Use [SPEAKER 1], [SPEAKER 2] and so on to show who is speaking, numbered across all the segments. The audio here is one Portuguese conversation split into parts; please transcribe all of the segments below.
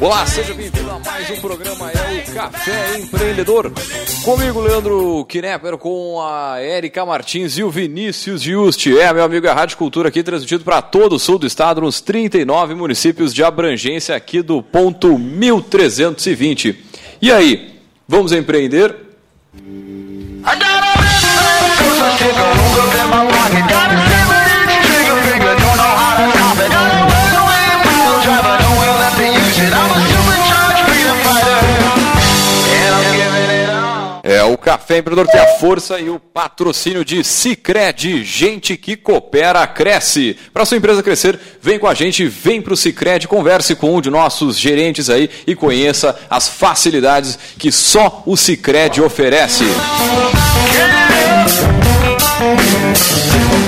[SPEAKER 1] Olá, seja bem-vindo a mais um programa, é o Café Empreendedor. Comigo, Leandro Knepper, com a Erika Martins e o Vinícius Giusti. É, meu amigo, é a Rádio Cultura aqui, transmitido para todo o sul do estado, nos 39 municípios de abrangência aqui do ponto 1320. E aí, vamos empreender? Café Empreendedor tem a força e o patrocínio de Cicred, gente que coopera, cresce. Para sua empresa crescer, vem com a gente, vem para o Cicred, converse com um de nossos gerentes aí e conheça as facilidades que só o Cicred oferece. É,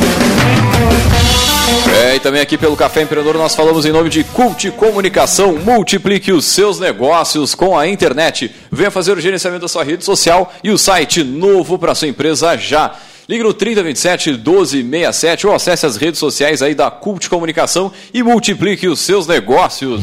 [SPEAKER 1] e também aqui pelo Café Empreendedor nós falamos em nome de Cult Comunicação. Multiplique os seus negócios com a internet. Venha fazer o gerenciamento da sua rede social e o site novo para sua empresa já. Ligue no 3027 1267 ou acesse as redes sociais aí da Cult Comunicação e multiplique os seus negócios.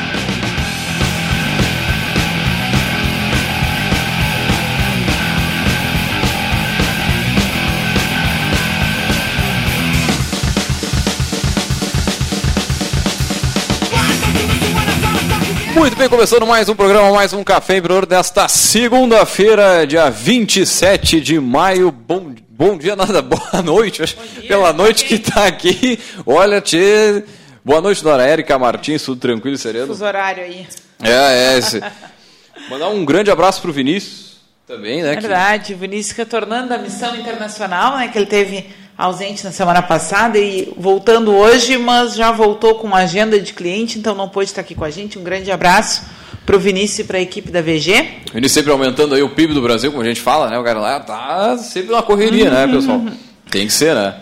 [SPEAKER 1] Muito bem, começando mais um programa, mais um Café Empreendedor desta segunda-feira, dia 27 de maio. Bom, bom dia, nada, boa noite. Dia, Pela noite que está aqui. Olha, tchê. Boa noite, dona Érica Martins, tudo tranquilo e sereno?
[SPEAKER 2] Fuso horário aí.
[SPEAKER 1] É, é. Esse. Mandar um grande abraço para o Vinícius também, né?
[SPEAKER 2] Verdade, que... o Vinícius retornando da missão internacional, né? Que ele teve ausente na semana passada e voltando hoje, mas já voltou com agenda de cliente, então não pôde estar aqui com a gente. Um grande abraço para o Vinícius e para a equipe da VG.
[SPEAKER 1] Vinícius sempre aumentando aí o PIB do Brasil, como a gente fala, né? O cara lá tá sempre na correria, né, uhum. né, pessoal? Tem que ser, né?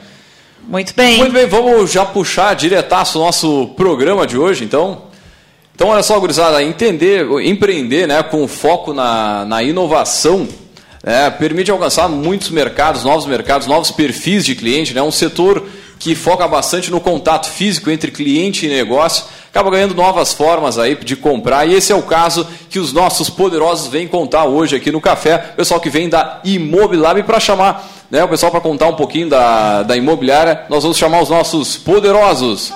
[SPEAKER 2] Muito bem.
[SPEAKER 1] Muito bem, vamos já puxar diretaço o nosso programa de hoje, então. Então, olha só, gurizada, entender, empreender né, com foco na, na inovação é, permite alcançar muitos mercados, novos mercados, novos perfis de cliente. É né? um setor que foca bastante no contato físico entre cliente e negócio, acaba ganhando novas formas aí de comprar. E esse é o caso que os nossos poderosos vêm contar hoje aqui no café. Pessoal que vem da Imobilab para chamar né, o pessoal para contar um pouquinho da, da imobiliária, nós vamos chamar os nossos poderosos.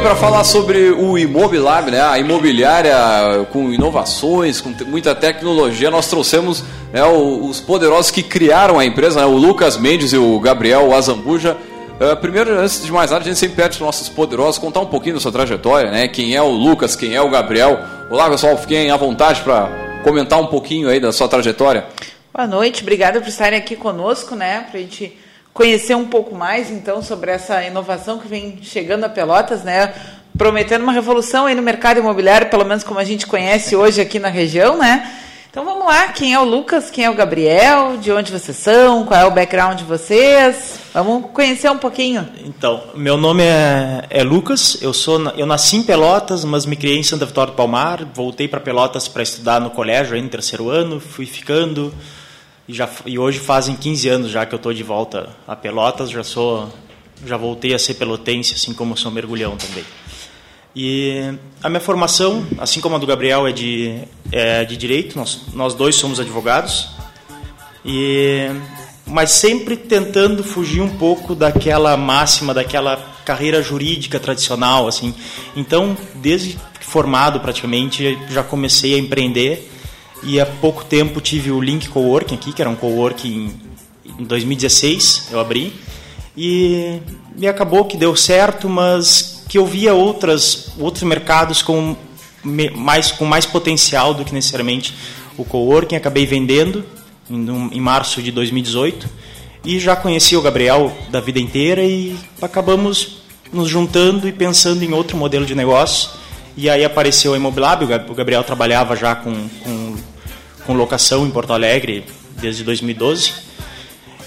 [SPEAKER 1] Para falar sobre o Imobilab, né? a imobiliária com inovações, com muita tecnologia. Nós trouxemos né, os poderosos que criaram a empresa, né? o Lucas Mendes e o Gabriel Azambuja. Uh, primeiro, antes de mais nada, a gente sempre pede os nossos poderosos contar um pouquinho da sua trajetória, né? Quem é o Lucas, quem é o Gabriel. Olá, pessoal, fiquem à vontade para comentar um pouquinho aí da sua trajetória.
[SPEAKER 2] Boa noite, obrigada por estarem aqui conosco, né? Para a gente conhecer um pouco mais, então, sobre essa inovação que vem chegando a Pelotas, né? Prometendo uma revolução aí no mercado imobiliário, pelo menos como a gente conhece hoje aqui na região, né? Então vamos lá, quem é o Lucas, quem é o Gabriel, de onde vocês são, qual é o background de vocês? Vamos conhecer um pouquinho.
[SPEAKER 3] Então, meu nome é, é Lucas, eu sou eu nasci em Pelotas, mas me criei em Santa Vitória do Palmar, voltei para Pelotas para estudar no colégio aí no terceiro ano, fui ficando, e, já, e hoje fazem 15 anos já que eu estou de volta a Pelotas, já sou já voltei a ser pelotense, assim como sou mergulhão também. E a minha formação, assim como a do Gabriel, é de, é de direito, nós, nós dois somos advogados, e, mas sempre tentando fugir um pouco daquela máxima, daquela carreira jurídica tradicional. assim. Então, desde formado praticamente, já comecei a empreender e há pouco tempo tive o Link Coworking aqui, que era um coworking em 2016, eu abri. e, e acabou que deu certo, mas que eu via outras, outros mercados com mais, com mais potencial do que necessariamente o coworking. Acabei vendendo em, em março de 2018 e já conheci o Gabriel da vida inteira e acabamos nos juntando e pensando em outro modelo de negócio. E aí apareceu a Imobilab, o Gabriel trabalhava já com, com, com locação em Porto Alegre desde 2012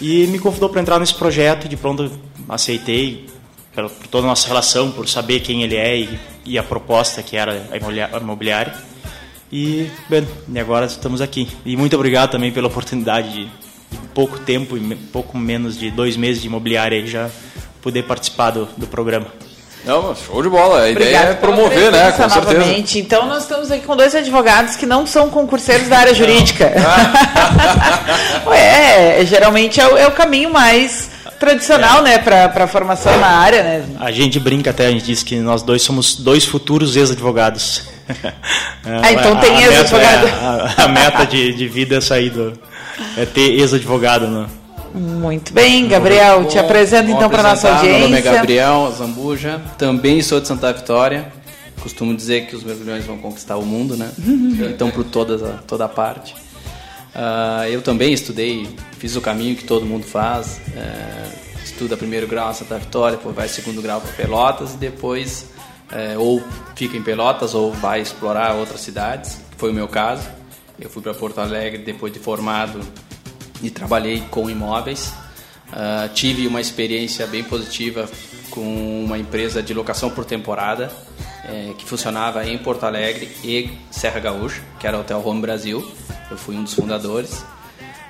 [SPEAKER 3] e me convidou para entrar nesse projeto. De pronto aceitei por toda a nossa relação, por saber quem ele é e, e a proposta que era a imobiliária. E, bem, e agora estamos aqui. E muito obrigado também pela oportunidade de, de pouco tempo, e pouco menos de dois meses de imobiliária e já poder participar do, do programa.
[SPEAKER 1] Não, show de bola. A ideia é promover, né? Com novamente.
[SPEAKER 2] certeza. Então, nós estamos aqui com dois advogados que não são concurseiros da área jurídica. é, geralmente é o, é o caminho mais tradicional, é. né, para a formação na área, né?
[SPEAKER 3] A gente brinca até, a gente diz que nós dois somos dois futuros ex-advogados.
[SPEAKER 2] ah, então tem ex-advogado.
[SPEAKER 3] É, a, a, meta de, de vida é sair do, é ter ex-advogado, né?
[SPEAKER 2] Muito bem, Gabriel, te apresento então para nossa audiência. Meu nome
[SPEAKER 4] é Gabriel Zambuja, também sou de Santa Vitória. Costumo dizer que os mergulhões vão conquistar o mundo, né? então por toda toda parte. Uh, eu também estudei, fiz o caminho que todo mundo faz. Uh, estuda primeiro grau em Santa Vitória, depois vai segundo grau para Pelotas e depois uh, ou fica em Pelotas ou vai explorar outras cidades, que foi o meu caso. Eu fui para Porto Alegre depois de formado e trabalhei com imóveis. Uh, tive uma experiência bem positiva com uma empresa de locação por temporada é, que funcionava em Porto Alegre e Serra Gaúcha, que era o Hotel Home Brasil. Eu fui um dos fundadores.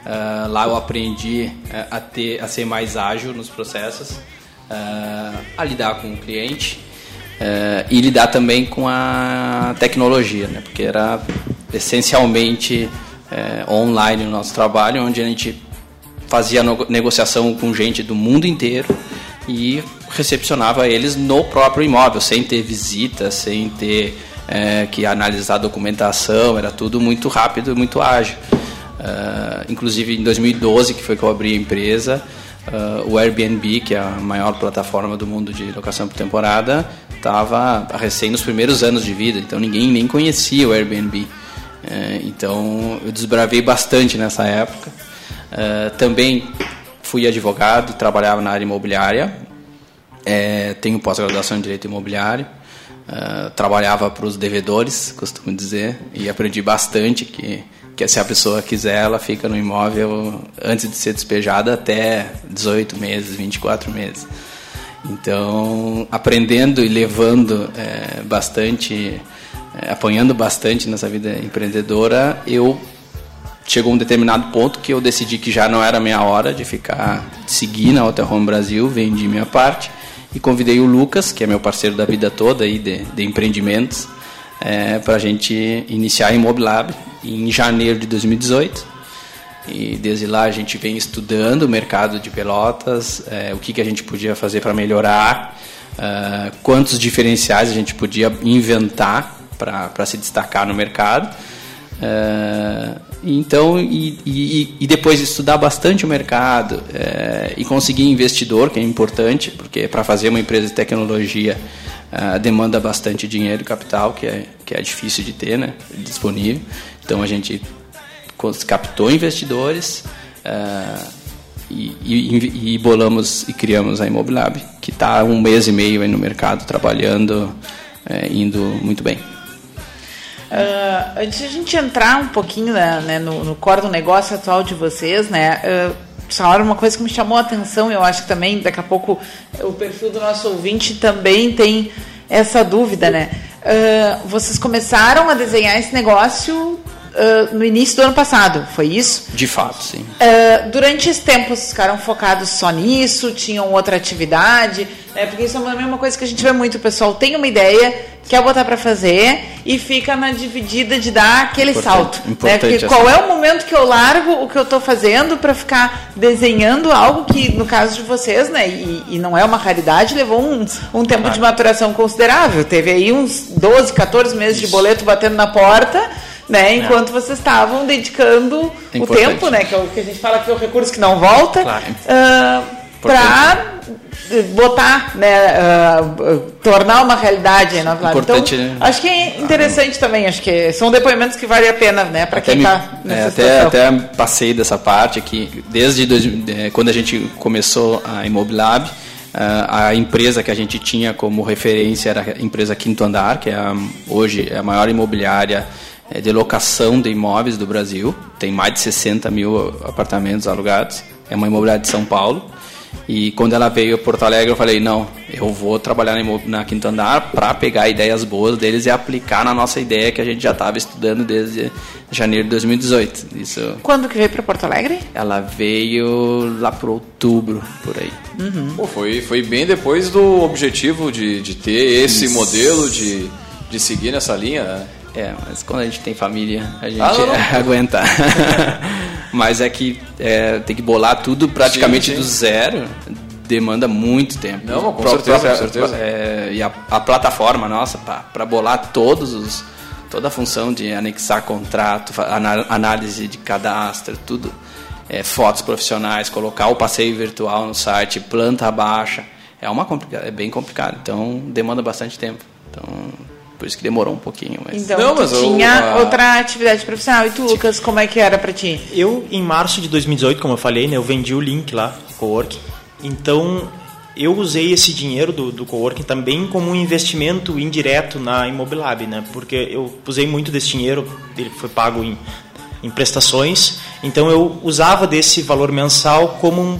[SPEAKER 4] Uh, lá eu aprendi uh, a, ter, a ser mais ágil nos processos, uh, a lidar com o cliente e lidar também com a tecnologia, né? porque era essencialmente é, online no nosso trabalho, onde a gente fazia negociação com gente do mundo inteiro e recepcionava eles no próprio imóvel, sem ter visita, sem ter é, que analisar documentação, era tudo muito rápido e muito ágil. Uh, inclusive em 2012, que foi que eu abri a empresa, uh, o Airbnb, que é a maior plataforma do mundo de locação por temporada, estava recém nos primeiros anos de vida, então ninguém nem conhecia o Airbnb. É, então eu desbravei bastante nessa época. É, também fui advogado, trabalhava na área imobiliária. É, tenho pós-graduação em direito imobiliário. É, trabalhava para os devedores, costumo dizer, e aprendi bastante que que se a pessoa quiser, ela fica no imóvel antes de ser despejada até 18 meses, 24 meses. Então, aprendendo e levando é, bastante é, apanhando bastante nessa vida empreendedora, eu chegou um determinado ponto que eu decidi que já não era minha hora de ficar de seguir na Hotel Home Brasil, vendi minha parte e convidei o Lucas, que é meu parceiro da vida toda aí de, de empreendimentos, é, para a gente iniciar a Imobilab em janeiro de 2018. E desde lá a gente vem estudando o mercado de pelotas, é, o que, que a gente podia fazer para melhorar, uh, quantos diferenciais a gente podia inventar para se destacar no mercado. É, então, e, e, e, depois estudar bastante o mercado é, e conseguir investidor, que é importante, porque para fazer uma empresa de tecnologia é, demanda bastante dinheiro e capital, que é, que é difícil de ter, né, disponível. Então a gente captou investidores e, e, bolamos e criamos a Imobilab, que está um mês e meio no mercado trabalhando, indo muito bem.
[SPEAKER 2] Uh, antes de a gente entrar um pouquinho né, né, no, no core do negócio atual de vocês, né? Uh, falaram uma coisa que me chamou a atenção, eu acho que também daqui a pouco o perfil do nosso ouvinte também tem essa dúvida, né? Uh, vocês começaram a desenhar esse negócio Uh, no início do ano passado, foi isso?
[SPEAKER 4] De fato, sim.
[SPEAKER 2] Uh, durante esse tempo, vocês ficaram focados só nisso? Tinham outra atividade? Né? Porque isso é a mesma coisa que a gente vê muito. O pessoal tem uma ideia, quer botar para fazer e fica na dividida de dar aquele importante, salto. Né? Importante né? Porque qual é o momento que eu largo o que eu estou fazendo para ficar desenhando algo que, no caso de vocês, né, e, e não é uma raridade, levou um, um tempo claro. de maturação considerável. Teve aí uns 12, 14 meses Isso. de boleto batendo na porta né? É. Enquanto é. vocês estavam dedicando é o tempo, né? Que é o que a gente fala que é o recurso que não volta, claro. uh, para botar, né, uh, tornar uma realidade na Flávia. Então,
[SPEAKER 4] né?
[SPEAKER 2] acho que é interessante também, acho que são depoimentos que vale a pena, né, para quem está
[SPEAKER 4] nessa é, até, até passei dessa parte aqui, desde dois, quando a gente começou a Imobilab, a empresa que a gente tinha como referência era a empresa Quinto Andar, que é a, hoje é a maior imobiliária de locação de imóveis do Brasil. Tem mais de 60 mil apartamentos alugados. É uma imobiliária de São Paulo. E quando ela veio a Porto Alegre, eu falei: não, eu vou trabalhar na Quinto Andar para pegar ideias boas deles e aplicar na nossa ideia que a gente já estava estudando desde janeiro de 2018. Isso.
[SPEAKER 2] Quando que veio para Porto Alegre?
[SPEAKER 4] Ela veio lá para outubro, por aí.
[SPEAKER 1] Uhum. Pô, foi, foi bem depois do objetivo de, de ter esse Isso. modelo de, de seguir nessa linha, né?
[SPEAKER 4] É, mas quando a gente tem família, a gente ah, não, não. aguenta. mas é que é, tem que bolar tudo praticamente sim, sim. do zero, demanda muito tempo.
[SPEAKER 1] Não, com certeza, própria, com certeza.
[SPEAKER 4] É, e a, a, plataforma nossa, para bolar todos os, toda a função de anexar contrato, análise de cadastro, tudo, é, fotos profissionais, colocar o passeio virtual no site, planta baixa, é, uma, é bem complicado, então demanda bastante tempo. Então, por isso que demorou um pouquinho. Mas...
[SPEAKER 2] Então, não, mas tinha eu, outra atividade profissional. E tu, Lucas, como é que era para ti?
[SPEAKER 3] Eu, em março de 2018, como eu falei, né, eu vendi o link lá, Coworking. Então, eu usei esse dinheiro do, do coworking também como um investimento indireto na Imobilab, né? Porque eu usei muito desse dinheiro, ele foi pago em, em prestações, então eu usava desse valor mensal como um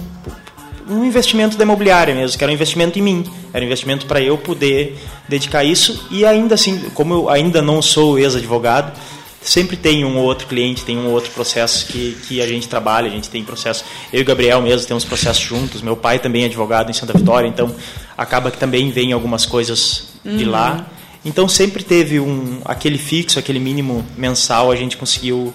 [SPEAKER 3] um investimento da imobiliária mesmo, que era um investimento em mim, era um investimento para eu poder dedicar isso e ainda assim, como eu ainda não sou ex-advogado, sempre tem um ou outro cliente, tem um ou outro processo que, que a gente trabalha, a gente tem processo, eu e o Gabriel mesmo temos processos juntos, meu pai também é advogado em Santa Vitória, então acaba que também vem algumas coisas de uhum. lá. Então sempre teve um aquele fixo, aquele mínimo mensal, a gente conseguiu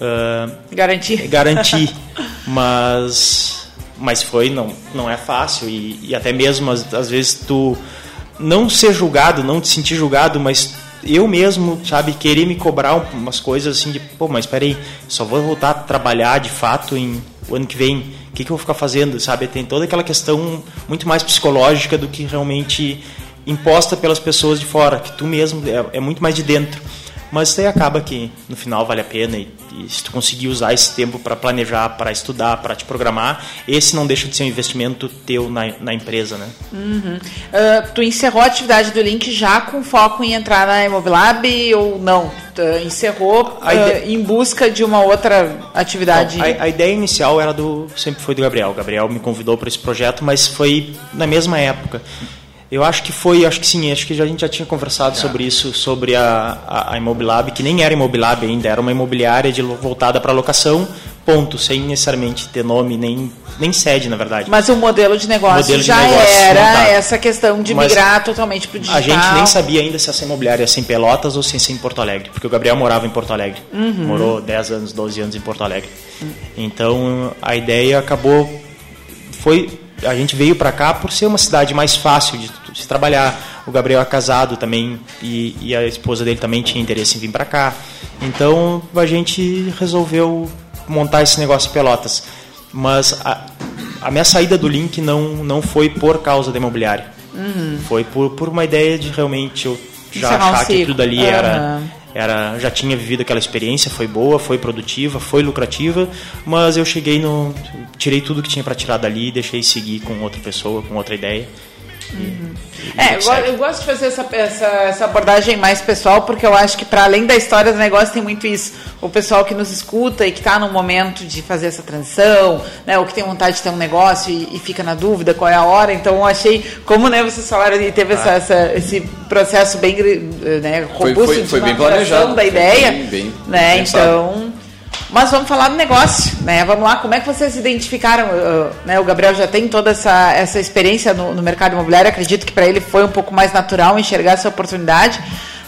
[SPEAKER 3] uh,
[SPEAKER 2] garantir.
[SPEAKER 3] Garantir, mas mas foi não não é fácil. E, e até mesmo às, às, vezes tu não ser julgado não te sentir julgado mas eu mesmo sabe querer me cobrar umas coisas assim de pô mas espera aí só vou voltar a trabalhar de fato em o ano que vem. O que, que eu vou ficar fazendo? Sabe tem toda aquela questão muito mais psicológica do que realmente imposta pelas pessoas de fora que tu mesmo é, é muito mais de dentro mas daí acaba que no final vale a pena e, e se tu conseguir usar esse tempo para planejar, para estudar, para te programar, esse não deixa de ser um investimento teu na, na empresa, né?
[SPEAKER 2] Uhum. Uh, tu encerrou a atividade do Link já com foco em entrar na Imobilab ou não? Tu encerrou uh, ideia... em busca de uma outra atividade?
[SPEAKER 3] Não, a, a, ideia inicial era do sempre foi do Gabriel. O Gabriel me convidou para esse projeto, mas foi na mesma época. Eu acho que foi, acho que sim, acho que a gente já tinha conversado é. sobre isso, sobre a, a, a Imobilab, que nem era Imobilab ainda, era uma imobiliária de, voltada para locação, ponto, sem necessariamente ter nome, nem, nem sede, na verdade.
[SPEAKER 2] Mas o modelo de negócio modelo já de negócio era montado. essa questão de Mas migrar totalmente para o digital.
[SPEAKER 3] A gente nem sabia ainda se essa imobiliária ia ser em Pelotas ou se ia ser em Porto Alegre, porque o Gabriel morava em Porto Alegre, uhum. morou 10 anos, 12 anos em Porto Alegre. Uhum. Então, a ideia acabou, foi a gente veio para cá por ser uma cidade mais fácil de, de trabalhar. O Gabriel é casado também e, e, a esposa dele também tinha interesse em vir para cá. Então a gente resolveu montar esse negócio em Pelotas. Mas a, a minha saída do Link não, não foi por causa da imobiliária. Uhum. Foi por, por uma ideia de realmente eu já achar que tudo ali uhum. era era já tinha vivido aquela experiência, foi boa, foi produtiva, foi lucrativa, mas eu cheguei no tirei tudo que tinha para tirar dali, deixei seguir com outra pessoa, com outra ideia
[SPEAKER 2] Uhum. É, eu, eu, gosto de fazer essa, essa, essa, abordagem mais pessoal, porque eu acho que para além da história do negócio tem muito isso. O pessoal que nos escuta e que está no momento de fazer essa transição, né, ou que tem vontade de ter um negócio e, e fica na dúvida qual é a hora. Então eu achei, como né, vocês falaram, e teve ah. essa, essa, esse processo bem né, robusto
[SPEAKER 1] foi, foi, foi bem planejado
[SPEAKER 2] da ideia. Bem, bem, né, então mas vamos falar do negócio, né? Vamos lá, como é que vocês identificaram? Uh, né? O Gabriel já tem toda essa, essa experiência no, no mercado imobiliário, acredito que para ele foi um pouco mais natural enxergar essa oportunidade,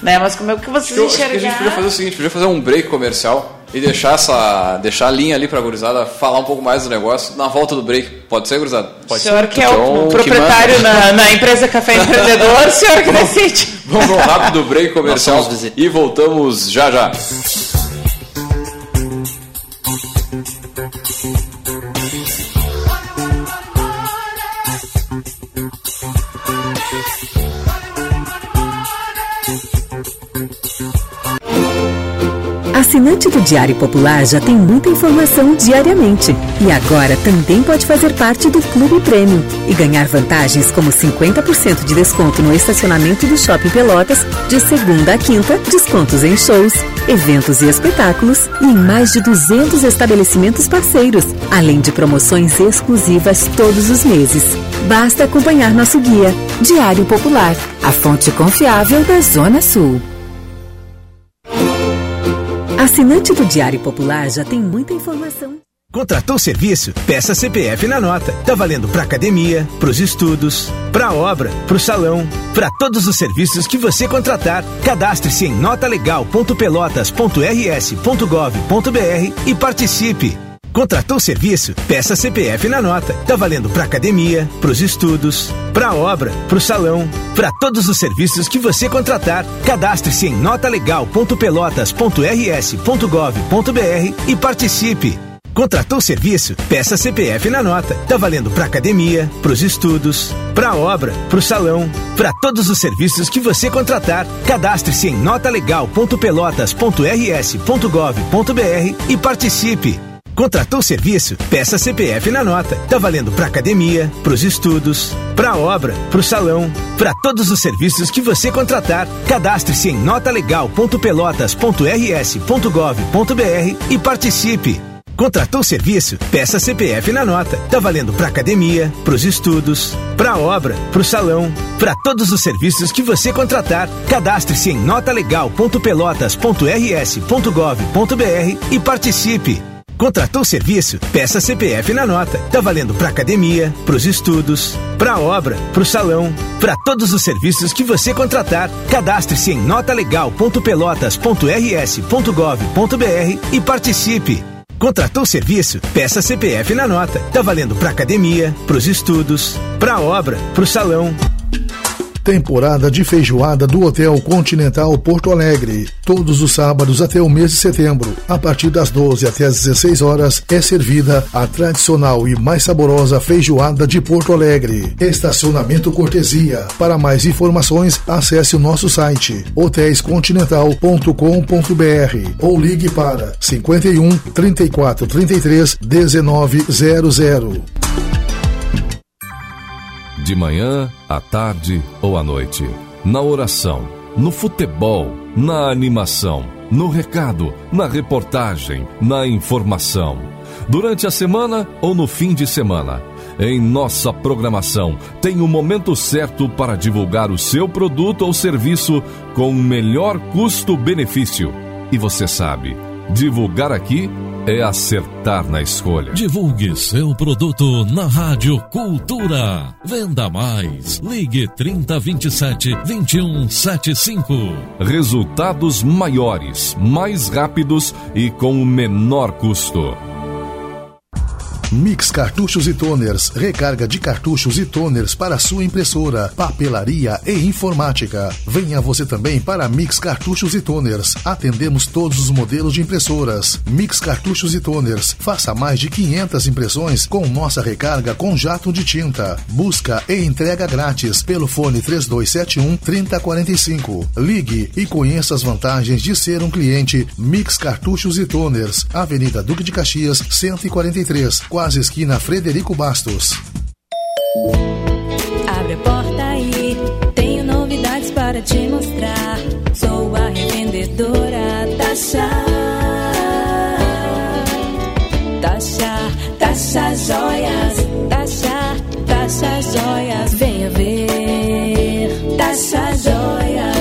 [SPEAKER 2] né? Mas como é que vocês
[SPEAKER 1] eu,
[SPEAKER 2] enxergaram?
[SPEAKER 1] a gente podia fazer o seguinte, podia fazer um break comercial e deixar essa deixar a linha ali para a gurizada falar um pouco mais do negócio na volta do break. Pode ser, gurizada?
[SPEAKER 2] Pode o senhor ser. que é o, o proprietário que na, na, empresa Café Empreendedor, o senhor que decide.
[SPEAKER 1] Vamos um rápido break comercial e voltamos já já.
[SPEAKER 5] Assinante do Diário Popular já tem muita informação diariamente. E agora também pode fazer parte do Clube Prêmio e ganhar vantagens como 50% de desconto no estacionamento do Shopping Pelotas, de segunda a quinta, descontos em shows, eventos e espetáculos e em mais de 200 estabelecimentos parceiros, além de promoções exclusivas todos os meses. Basta acompanhar nosso guia, Diário Popular, a fonte confiável da Zona Sul. Assinante do Diário Popular já tem muita informação.
[SPEAKER 6] Contratou serviço? Peça CPF na nota. Tá valendo para academia, para os estudos, para obra, para o salão, para todos os serviços que você contratar. Cadastre-se em notalegal.pelotas.rs.gov.br e participe. Contratou serviço? Peça CPF na nota. Tá valendo para academia, para os estudos, para obra, para o salão, para todos os serviços que você contratar. Cadastre-se em notalegal.pelotas.rs.gov.br e participe. Contratou serviço? Peça CPF na nota. Tá valendo para academia, para os estudos, para obra, para o salão, para todos os serviços que você contratar. Cadastre-se em notalegal.pelotas.rs.gov.br e participe. Contratou serviço? Peça CPF na nota. Tá valendo para academia, para os estudos, para obra, para o salão, para todos os serviços que você contratar. Cadastre-se em notalegal.pelotas.rs.gov.br e participe. Contratou serviço? Peça CPF na nota. Tá valendo para academia, para os estudos, para obra, para o salão, para todos os serviços que você contratar. Cadastre-se em notalegal.pelotas.rs.gov.br e participe. Contratou serviço? Peça CPF na nota. Tá valendo para academia, para os estudos, para obra, para o salão, para todos os serviços que você contratar. Cadastre-se em notalegal.pelotas.rs.gov.br e participe. Contratou serviço? Peça CPF na nota. Tá valendo para academia, para os estudos, para obra, para o salão.
[SPEAKER 7] Temporada de feijoada do Hotel Continental Porto Alegre. Todos os sábados até o mês de setembro, a partir das 12 até as 16 horas, é servida a tradicional e mais saborosa feijoada de Porto Alegre. Estacionamento cortesia. Para mais informações, acesse o nosso site hotéiscontinental.com.br ou ligue para 51 34 33 1900
[SPEAKER 8] de manhã, à tarde ou à noite. Na oração, no futebol, na animação, no recado, na reportagem, na informação. Durante a semana ou no fim de semana. Em nossa programação tem o momento certo para divulgar o seu produto ou serviço com o melhor custo-benefício. E você sabe, divulgar aqui é acertar na escolha.
[SPEAKER 9] Divulgue seu produto na Rádio Cultura. Venda mais. Ligue 3027 2175.
[SPEAKER 8] Resultados maiores, mais rápidos e com o menor custo.
[SPEAKER 7] Mix Cartuchos e Toners, recarga de cartuchos e toners para sua impressora, papelaria e informática. Venha você também para Mix Cartuchos e Toners. Atendemos todos os modelos de impressoras. Mix Cartuchos e Toners. Faça mais de 500 impressões com nossa recarga com jato de tinta. Busca e entrega grátis pelo fone 3271 3045. Ligue e conheça as vantagens de ser um cliente Mix Cartuchos e Toners, Avenida Duque de Caxias, 143 quase esquina Frederico Bastos.
[SPEAKER 10] Abre a porta aí, tenho novidades para te mostrar. Sou a revendedora Tasha. Tasha, Tasha Joias. Tasha, Tasha Joias. Venha ver. Tasha Joias.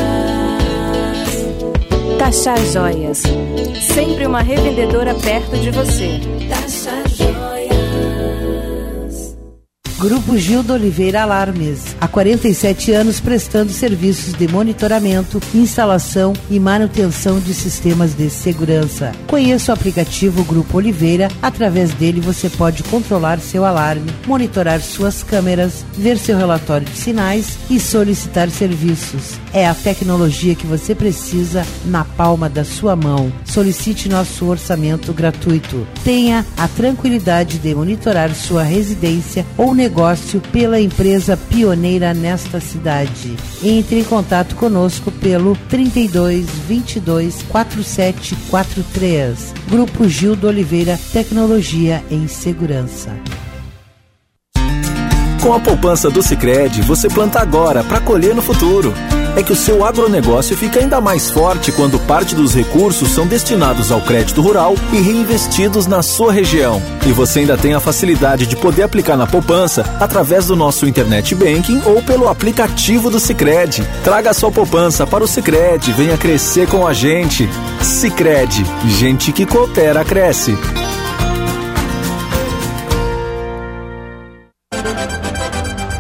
[SPEAKER 10] Tasha Joias. Sempre uma revendedora perto de você. Tasha
[SPEAKER 11] Grupo Gildo Oliveira Alarmes. Há 47 anos prestando serviços de monitoramento, instalação e manutenção de sistemas de segurança. Conheça o aplicativo Grupo Oliveira. Através dele você pode controlar seu alarme, monitorar suas câmeras, ver seu relatório de sinais e solicitar serviços. É a tecnologia que você precisa na palma da sua mão. Solicite nosso orçamento gratuito. Tenha a tranquilidade de monitorar sua residência ou negócio pela empresa pioneira nesta cidade. Entre em contato conosco pelo 32 22 4743. Grupo Gildo Oliveira Tecnologia em Segurança.
[SPEAKER 12] Com a poupança do Sicredi, você planta agora para colher no futuro. É que o seu agronegócio fica ainda mais forte quando parte dos recursos são destinados ao crédito rural e reinvestidos na sua região. E você ainda tem a facilidade de poder aplicar na poupança através do nosso internet banking ou pelo aplicativo do Sicredi. Traga sua poupança para o Sicredi, venha crescer com a gente. Sicredi, gente que coopera cresce.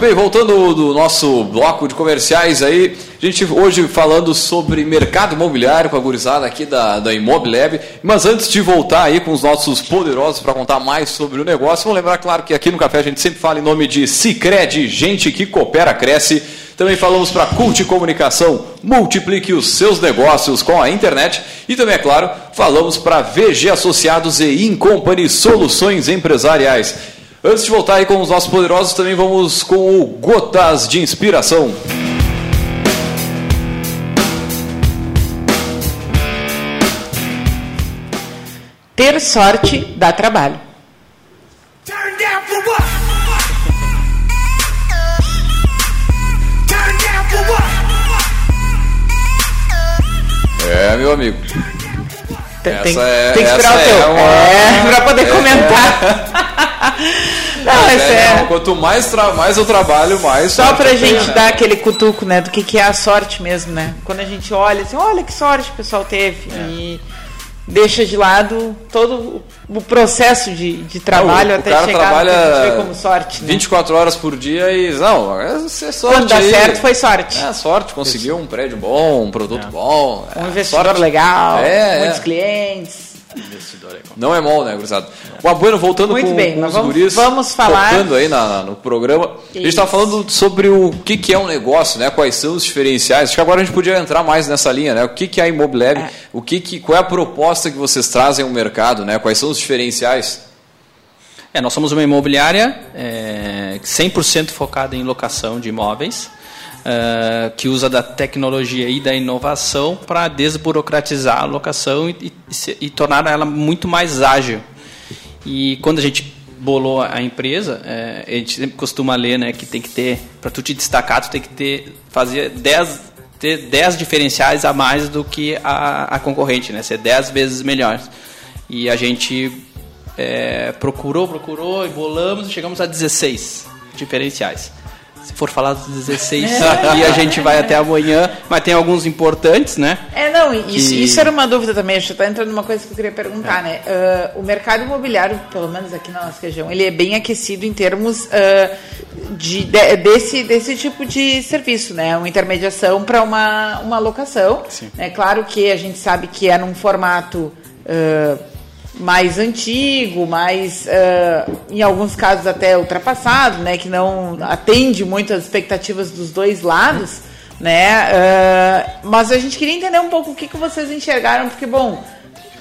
[SPEAKER 1] Muito bem, voltando do nosso bloco de comerciais aí, a gente hoje falando sobre mercado imobiliário com a gurizada aqui da, da Imobilab. Mas antes de voltar aí com os nossos poderosos para contar mais sobre o negócio, vamos lembrar, claro, que aqui no Café a gente sempre fala em nome de Cicred, gente que coopera, cresce. Também falamos para Cult Comunicação, multiplique os seus negócios com a internet. E também, é claro, falamos para VG Associados e Incompany Soluções Empresariais. Antes de voltar aí com os nossos poderosos, também vamos com o Gotas de Inspiração.
[SPEAKER 2] Ter sorte dá trabalho.
[SPEAKER 1] É, meu amigo.
[SPEAKER 2] Tem, tem,
[SPEAKER 1] é-
[SPEAKER 2] tem que esperar o teu.
[SPEAKER 1] é uma-
[SPEAKER 2] É, pra poder
[SPEAKER 1] é.
[SPEAKER 2] comentar. Não,
[SPEAKER 1] É,
[SPEAKER 2] mas é.
[SPEAKER 1] não, quanto mais, mais eu trabalho, mais.
[SPEAKER 2] Só pra
[SPEAKER 1] tenho,
[SPEAKER 2] gente
[SPEAKER 1] né?
[SPEAKER 2] dar aquele cutuco, né, do que, que é a sorte mesmo, né? Quando a gente olha assim, olha que sorte o pessoal teve.
[SPEAKER 1] É.
[SPEAKER 2] E deixa de lado todo o processo de, de trabalho
[SPEAKER 1] Não,
[SPEAKER 2] até
[SPEAKER 1] cara
[SPEAKER 2] chegar no que
[SPEAKER 1] trabalha
[SPEAKER 2] a gente vê como sorte, né?
[SPEAKER 1] 24 horas por dia e. Não, é é sorte.
[SPEAKER 2] Quando dá
[SPEAKER 1] aí.
[SPEAKER 2] certo, foi sorte.
[SPEAKER 1] É, sorte, conseguiu um prédio bom, um produto bom.
[SPEAKER 2] Um
[SPEAKER 1] é,
[SPEAKER 2] investidor
[SPEAKER 1] sorte.
[SPEAKER 2] legal,
[SPEAKER 1] É, é. Não é mol, né, gurizada? O Abueno, voltando
[SPEAKER 2] Muito
[SPEAKER 1] com,
[SPEAKER 2] bem,
[SPEAKER 1] com os
[SPEAKER 2] vamos-
[SPEAKER 1] guris,
[SPEAKER 2] vamos falar-
[SPEAKER 1] focando aí na, na- no programa. A gente
[SPEAKER 2] Isso.
[SPEAKER 1] estava falando sobre o que, que é um negócio, né? Quais são os diferenciais. Acho que agora a gente podia entrar mais nessa linha, né? O que, que é a Imobilab? O que, que qual é a proposta que vocês trazem ao mercado, né? Quais são os diferenciais?
[SPEAKER 4] É, nós somos uma imobiliária é, 100% focada em locação de imóveis, é, que usa da tecnologia e da inovação para desburocratizar a locação e, e e tornar ela muito mais ágil. E quando a gente bolou a empresa, é, a gente sempre costuma ler né, que tem que ter, para tu te destacar, tu tem que ter, fazer 10, ter 10 diferenciais a mais do que a, a concorrente, né, ser 10 vezes melhor. E a gente é, procurou, procurou, e bolamos e chegamos a 16 diferenciais. Se for falar dos 16, e a gente vai até amanhã, mas tem alguns importantes, né?
[SPEAKER 2] É, não, isso,
[SPEAKER 4] Que-
[SPEAKER 2] isso era uma dúvida também, acho que está entrando numa coisa que eu queria perguntar, né? Ah, o mercado imobiliário, pelo menos aqui na nossa região, ele é bem aquecido em termos ah, de, de- desse, desse tipo de serviço, né? Uma intermediação para uma, uma locação. É claro que a gente sabe que é num formato ah, mais antigo, mais, ah, em alguns casos até ultrapassado, né? Que não atende muito às expectativas dos dois lados né? Ah, mas a gente queria entender um pouco o que, que vocês enxergaram, porque, bom,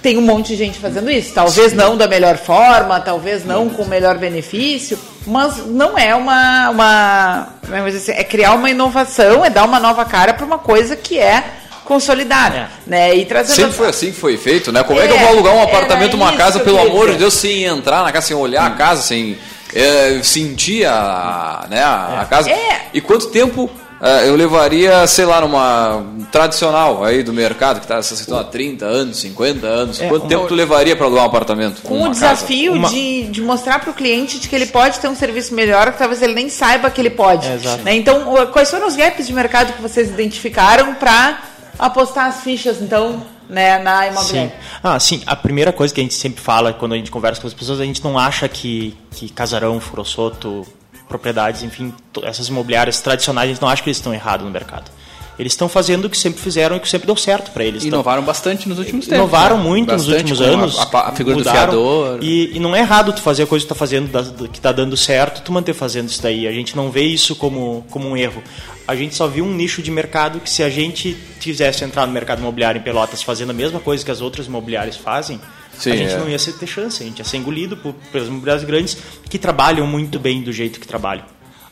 [SPEAKER 2] tem um monte de gente fazendo isso. Talvez não da melhor forma, talvez não com o melhor benefício, mas não é uma. uma é assim, é criar uma inovação, é dar uma nova cara para uma coisa que é consolidada, né? E trazendo
[SPEAKER 1] Sempre foi assim que foi feito, né? Como é, que eu
[SPEAKER 2] É,
[SPEAKER 1] vou alugar um apartamento, uma casa, pelo amor de
[SPEAKER 2] dizer.
[SPEAKER 1] Deus, sem entrar na casa, sem olhar a casa, sem é, sentir a, né, a, a casa?
[SPEAKER 2] É.
[SPEAKER 1] E quanto tempo é, eu levaria, sei lá, numa tradicional aí do mercado, que está se há 30 anos, 50 anos?
[SPEAKER 3] É,
[SPEAKER 1] quanto
[SPEAKER 3] uma-
[SPEAKER 1] tempo tu levaria para alugar um apartamento?
[SPEAKER 2] com o
[SPEAKER 1] casa?
[SPEAKER 2] desafio
[SPEAKER 3] Uma-
[SPEAKER 2] de, de mostrar para o cliente de que ele pode ter um serviço melhor, que talvez ele nem saiba que ele pode.
[SPEAKER 3] É,
[SPEAKER 2] né? Então, quais foram os gaps de mercado que vocês identificaram para apostar as fichas, então, né, na
[SPEAKER 3] Sim.
[SPEAKER 2] imobiliária?
[SPEAKER 3] Ah, sim. A primeira coisa que a gente sempre fala quando a gente conversa com as pessoas, a gente não acha que, que casarão, furossoto, propriedades, enfim, essas imobiliárias tradicionais, a gente não acha que eles estão errados no mercado. Eles estão fazendo o que sempre fizeram e que sempre deu certo para eles. Então,
[SPEAKER 4] Inovaram bastante nos últimos tempos.
[SPEAKER 3] inovaram
[SPEAKER 4] né?
[SPEAKER 3] muito nos
[SPEAKER 4] Bastante
[SPEAKER 3] últimos
[SPEAKER 4] com a-
[SPEAKER 3] anos.
[SPEAKER 4] A, a figura
[SPEAKER 3] mudaram,
[SPEAKER 4] do fiador.
[SPEAKER 3] E, e não é errado tu fazer a coisa que tu tá fazendo, que tá dando certo, tu manter fazendo isso daí. A gente não vê isso como, como um erro. A gente só viu um nicho de mercado que se a gente quisesse entrar no mercado imobiliário em Pelotas fazendo a mesma coisa que as outras imobiliárias fazem,
[SPEAKER 1] Sim,
[SPEAKER 3] a gente
[SPEAKER 1] é.
[SPEAKER 3] não ia ter chance. A gente ia ser engolido por, pelas imobiliárias grandes que trabalham muito bem do jeito que trabalham.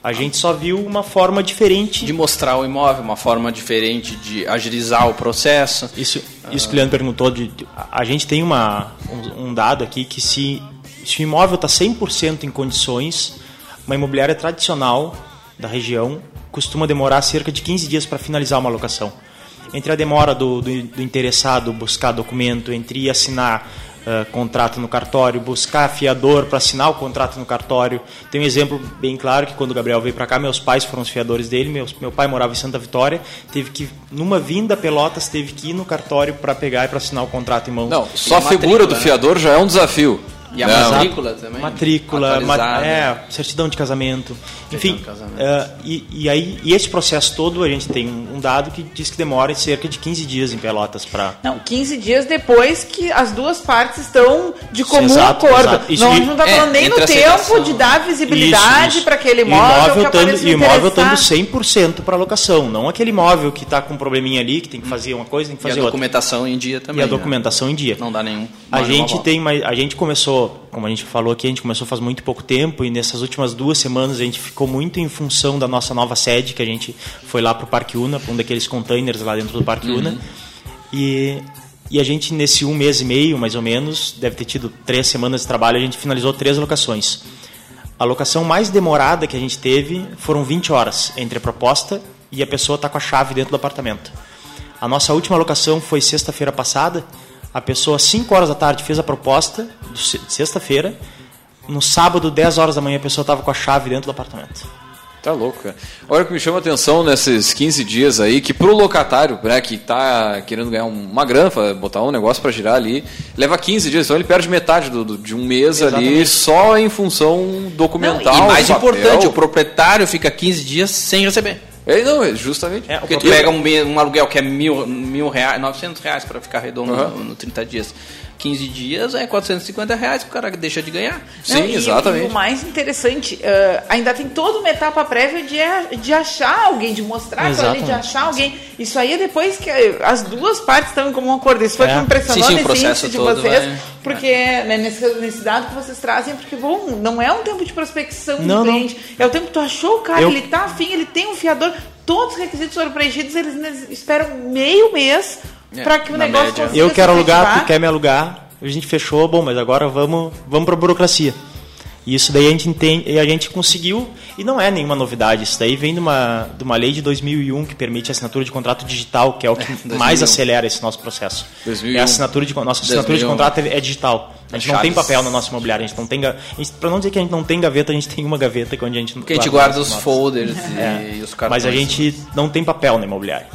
[SPEAKER 3] A gente só viu uma forma diferente
[SPEAKER 4] De mostrar o imóvel, uma forma diferente de agilizar o processo.
[SPEAKER 3] Isso, isso que o Leandro perguntou, de, a gente tem uma, um, um dado aqui que se, se o imóvel está 100% em condições, uma imobiliária tradicional da região costuma demorar cerca de 15 dias para finalizar uma locação. Entre a demora do, do, do interessado buscar documento, entre assinar ah, contrato no cartório, buscar fiador para assinar o contrato no cartório. Tem um exemplo bem claro que quando o Gabriel veio para cá, meus pais foram os fiadores dele. Meus, meu pai morava em Santa Vitória, teve que numa vinda a Pelotas teve que ir no cartório para pegar e para assinar o contrato em mãos.
[SPEAKER 1] Não, só a figura
[SPEAKER 4] matrícula,
[SPEAKER 1] do
[SPEAKER 4] né?
[SPEAKER 1] fiador já é um desafio.
[SPEAKER 4] E a
[SPEAKER 1] Não.
[SPEAKER 4] matrícula também.
[SPEAKER 3] matrícula, ma-
[SPEAKER 4] Atualizada.
[SPEAKER 3] é, certidão de casamento, enfim.
[SPEAKER 4] de casamento.
[SPEAKER 3] eh, e, e aí e esse processo todo a gente tem um, dado que diz que demora cerca de 15 dias em Pelotas para
[SPEAKER 2] Não, 15 dias depois que as duas partes estão de comum
[SPEAKER 3] Exato,
[SPEAKER 2] acordo.
[SPEAKER 3] exato. Isso
[SPEAKER 2] não, a
[SPEAKER 3] e-
[SPEAKER 2] gente não está
[SPEAKER 4] é,
[SPEAKER 2] falando nem no tempo de dar visibilidade para aquele imóvel,
[SPEAKER 3] e o imóvel estando
[SPEAKER 2] interessado.
[SPEAKER 3] 100% para locação, não aquele imóvel que está com um probleminha ali, que tem que fazer uma coisa, tem que
[SPEAKER 4] E a
[SPEAKER 3] fazer outra.
[SPEAKER 4] documentação em dia também.
[SPEAKER 3] E a
[SPEAKER 4] né?
[SPEAKER 3] documentação em dia.
[SPEAKER 4] Não dá nenhum.
[SPEAKER 3] A gente tem, mais- a gente começou, como a gente falou aqui, a gente começou faz muito pouco tempo e nessas últimas duas semanas a gente ficou muito em função da nossa nova sede, que a gente foi lá para o Parque Una, para um daqueles containers lá dentro do Parque
[SPEAKER 4] Uhum.
[SPEAKER 3] Una. E, e a gente, nesse um mês e meio, mais ou menos, deve ter tido três semanas de trabalho, a gente finalizou três locações. A locação mais demorada que a gente teve foram 20 horas entre a proposta e a pessoa está com a chave dentro do apartamento. A nossa última locação foi sexta-feira passada. A pessoa, às 5 horas da tarde, fez a proposta, de se- de sexta-feira. No sábado, 10 horas da manhã, a pessoa estava com a chave dentro do apartamento.
[SPEAKER 1] Tá louco, cara. Agora o que me chama a atenção nesses 15 dias aí, que pro locatário, né, que tá querendo ganhar um- uma grana, botar um negócio para girar ali, leva 15 dias, então ele perde metade do, do- de um mês ali
[SPEAKER 3] Exatamente.
[SPEAKER 1] só em função documental.
[SPEAKER 4] E mais
[SPEAKER 1] papel.
[SPEAKER 4] importante, o proprietário fica 15 dias sem receber.
[SPEAKER 1] É, não, é justamente.
[SPEAKER 3] É,
[SPEAKER 4] Porque tu pega um, um aluguel que é mil, mil reais, 900 reais para ficar redondo
[SPEAKER 1] Aham.
[SPEAKER 4] no, no 30 dias. 15 dias é 450 reais que o cara deixa de ganhar.
[SPEAKER 1] Sim,
[SPEAKER 2] Não, e-
[SPEAKER 1] exatamente.
[SPEAKER 2] E o mais interessante, eh, ainda tem toda uma etapa prévia de, de achar alguém, de mostrar para ele, de achar alguém. Isso aí é depois que eh, as duas partes estão em comum acordo. Isso foi o
[SPEAKER 3] É.
[SPEAKER 2] que me impressionou
[SPEAKER 4] Sim, sim, o
[SPEAKER 2] nesse
[SPEAKER 4] processo
[SPEAKER 2] índice de
[SPEAKER 4] todo
[SPEAKER 2] vocês,
[SPEAKER 4] vai-
[SPEAKER 2] porque né, nesse, nesse dado que vocês trazem, porque bom, não é um tempo de prospecção
[SPEAKER 3] Não,
[SPEAKER 2] do
[SPEAKER 3] não.
[SPEAKER 2] cliente, é o tempo que tu achou o cara,
[SPEAKER 3] Eu-
[SPEAKER 2] ele tá afim, ele tem um fiador, todos os requisitos foram preenchidos, eles esperam meio mês
[SPEAKER 4] É,
[SPEAKER 2] para que o negócio
[SPEAKER 4] média.
[SPEAKER 2] consiga
[SPEAKER 3] Eu
[SPEAKER 2] se
[SPEAKER 3] quero alugar, tu quer me alugar. A gente fechou, bom, mas agora vamos, vamos para a burocracia. E isso daí a gente entende, e a gente conseguiu, e não é nenhuma novidade, isso daí vem de uma, de uma lei de 2001 que permite a assinatura de contrato digital, que é o que
[SPEAKER 4] 2001.
[SPEAKER 3] mais acelera esse nosso processo.
[SPEAKER 1] 2001.
[SPEAKER 3] É a assinatura de, nossa assinatura de
[SPEAKER 4] 2001.
[SPEAKER 3] contrato é é digital. A gente não tem
[SPEAKER 4] Chaves.
[SPEAKER 3] papel na nossa imobiliária, a gente não tem, ga- a gente- pra não dizer que a gente não tem gaveta, a gente tem uma gaveta que é onde a gente
[SPEAKER 4] Porque a gente guarda os
[SPEAKER 3] notas.
[SPEAKER 4] folders e,
[SPEAKER 3] É,
[SPEAKER 4] e os cartões.
[SPEAKER 3] Mas a gente não tem papel na imobiliária.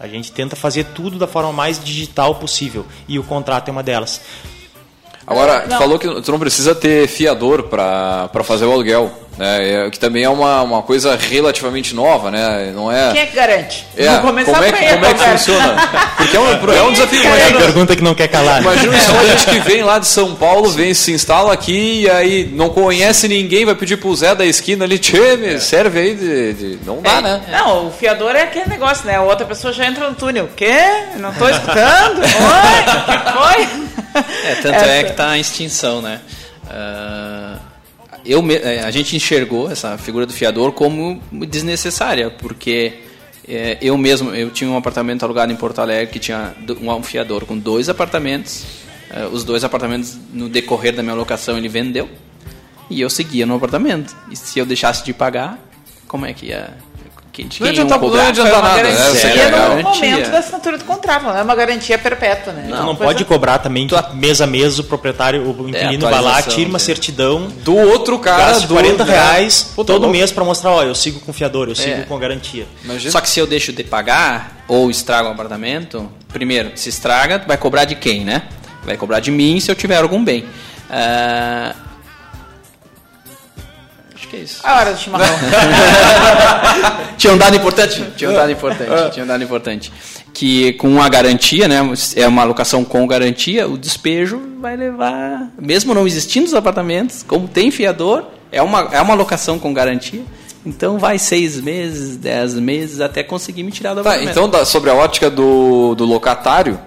[SPEAKER 3] A gente tenta fazer tudo da forma mais digital possível. E o contrato é uma delas.
[SPEAKER 1] Agora, tu
[SPEAKER 2] Não.
[SPEAKER 1] falou que tu não precisa ter fiador para fazer o aluguel, né? É, que também é uma, uma coisa relativamente nova, né? Não é.
[SPEAKER 2] Quem é que garante?
[SPEAKER 1] É,
[SPEAKER 2] Vamos começar
[SPEAKER 1] como é, que-
[SPEAKER 2] aí,
[SPEAKER 1] como é que funciona? Porque é um, é um desafio.
[SPEAKER 3] É a
[SPEAKER 1] Imagina,
[SPEAKER 3] pergunta que não quer calar.
[SPEAKER 1] imagina só a gente que vem lá de São Paulo, vem, se instala aqui e aí não conhece ninguém, vai pedir pro Zé da esquina ali, tchê, me serve aí de, de- Não dá, né?
[SPEAKER 2] Não, o fiador é aquele negócio, né? A outra pessoa já entra no túnel. Quê? Não tô escutando? Oi? Que foi?
[SPEAKER 4] É, tanto é
[SPEAKER 2] Essa-
[SPEAKER 4] que está em extinção, né? Ah, eu, eh, a gente enxergou essa figura do fiador como desnecessária, porque É, eu mesmo, eu tinha um apartamento alugado em Porto Alegre que tinha um anfiador com dois apartamentos. É, os dois apartamentos, no decorrer da minha locação, ele vendeu. E eu seguia no apartamento. E se eu deixasse de pagar, como é que ia... Quem,
[SPEAKER 1] Não
[SPEAKER 4] quem ia
[SPEAKER 1] adianta- não adianta nada, né?
[SPEAKER 2] garantia
[SPEAKER 1] é a
[SPEAKER 2] no momento da assinatura do contrato, não é uma garantia perpétua, né? Uma
[SPEAKER 3] não
[SPEAKER 2] coisa-
[SPEAKER 3] pode cobrar também que mês a mês o proprietário, o inquilino vai lá, tira uma certidão,
[SPEAKER 1] Do outro cara, do
[SPEAKER 3] 40
[SPEAKER 1] né?
[SPEAKER 3] reais
[SPEAKER 1] Puta,
[SPEAKER 3] todo
[SPEAKER 1] louco.
[SPEAKER 3] mês para mostrar, ó, eu sigo com fiador, eu sigo
[SPEAKER 4] É.
[SPEAKER 3] com garantia.
[SPEAKER 1] Imagina.
[SPEAKER 4] Só que se eu deixo de pagar ou estrago o apartamento, primeiro, se estraga, vai cobrar de quem, né? Vai cobrar de mim se eu tiver algum bem. Ah, Acho que é isso.
[SPEAKER 2] A hora do chimarrão.
[SPEAKER 4] Tinha um dado importante? Tinha um dado importante. Tinha um dado importante. Que com a garantia, né? É uma alocação com garantia, o despejo vai levar. Mesmo não existindo os apartamentos, como tem fiador, é uma, é uma alocação com garantia. Então vai seis meses, dez meses até conseguir me tirar do
[SPEAKER 1] Tá,
[SPEAKER 4] apartamento.
[SPEAKER 1] então da- sobre a ótica do, do locatário,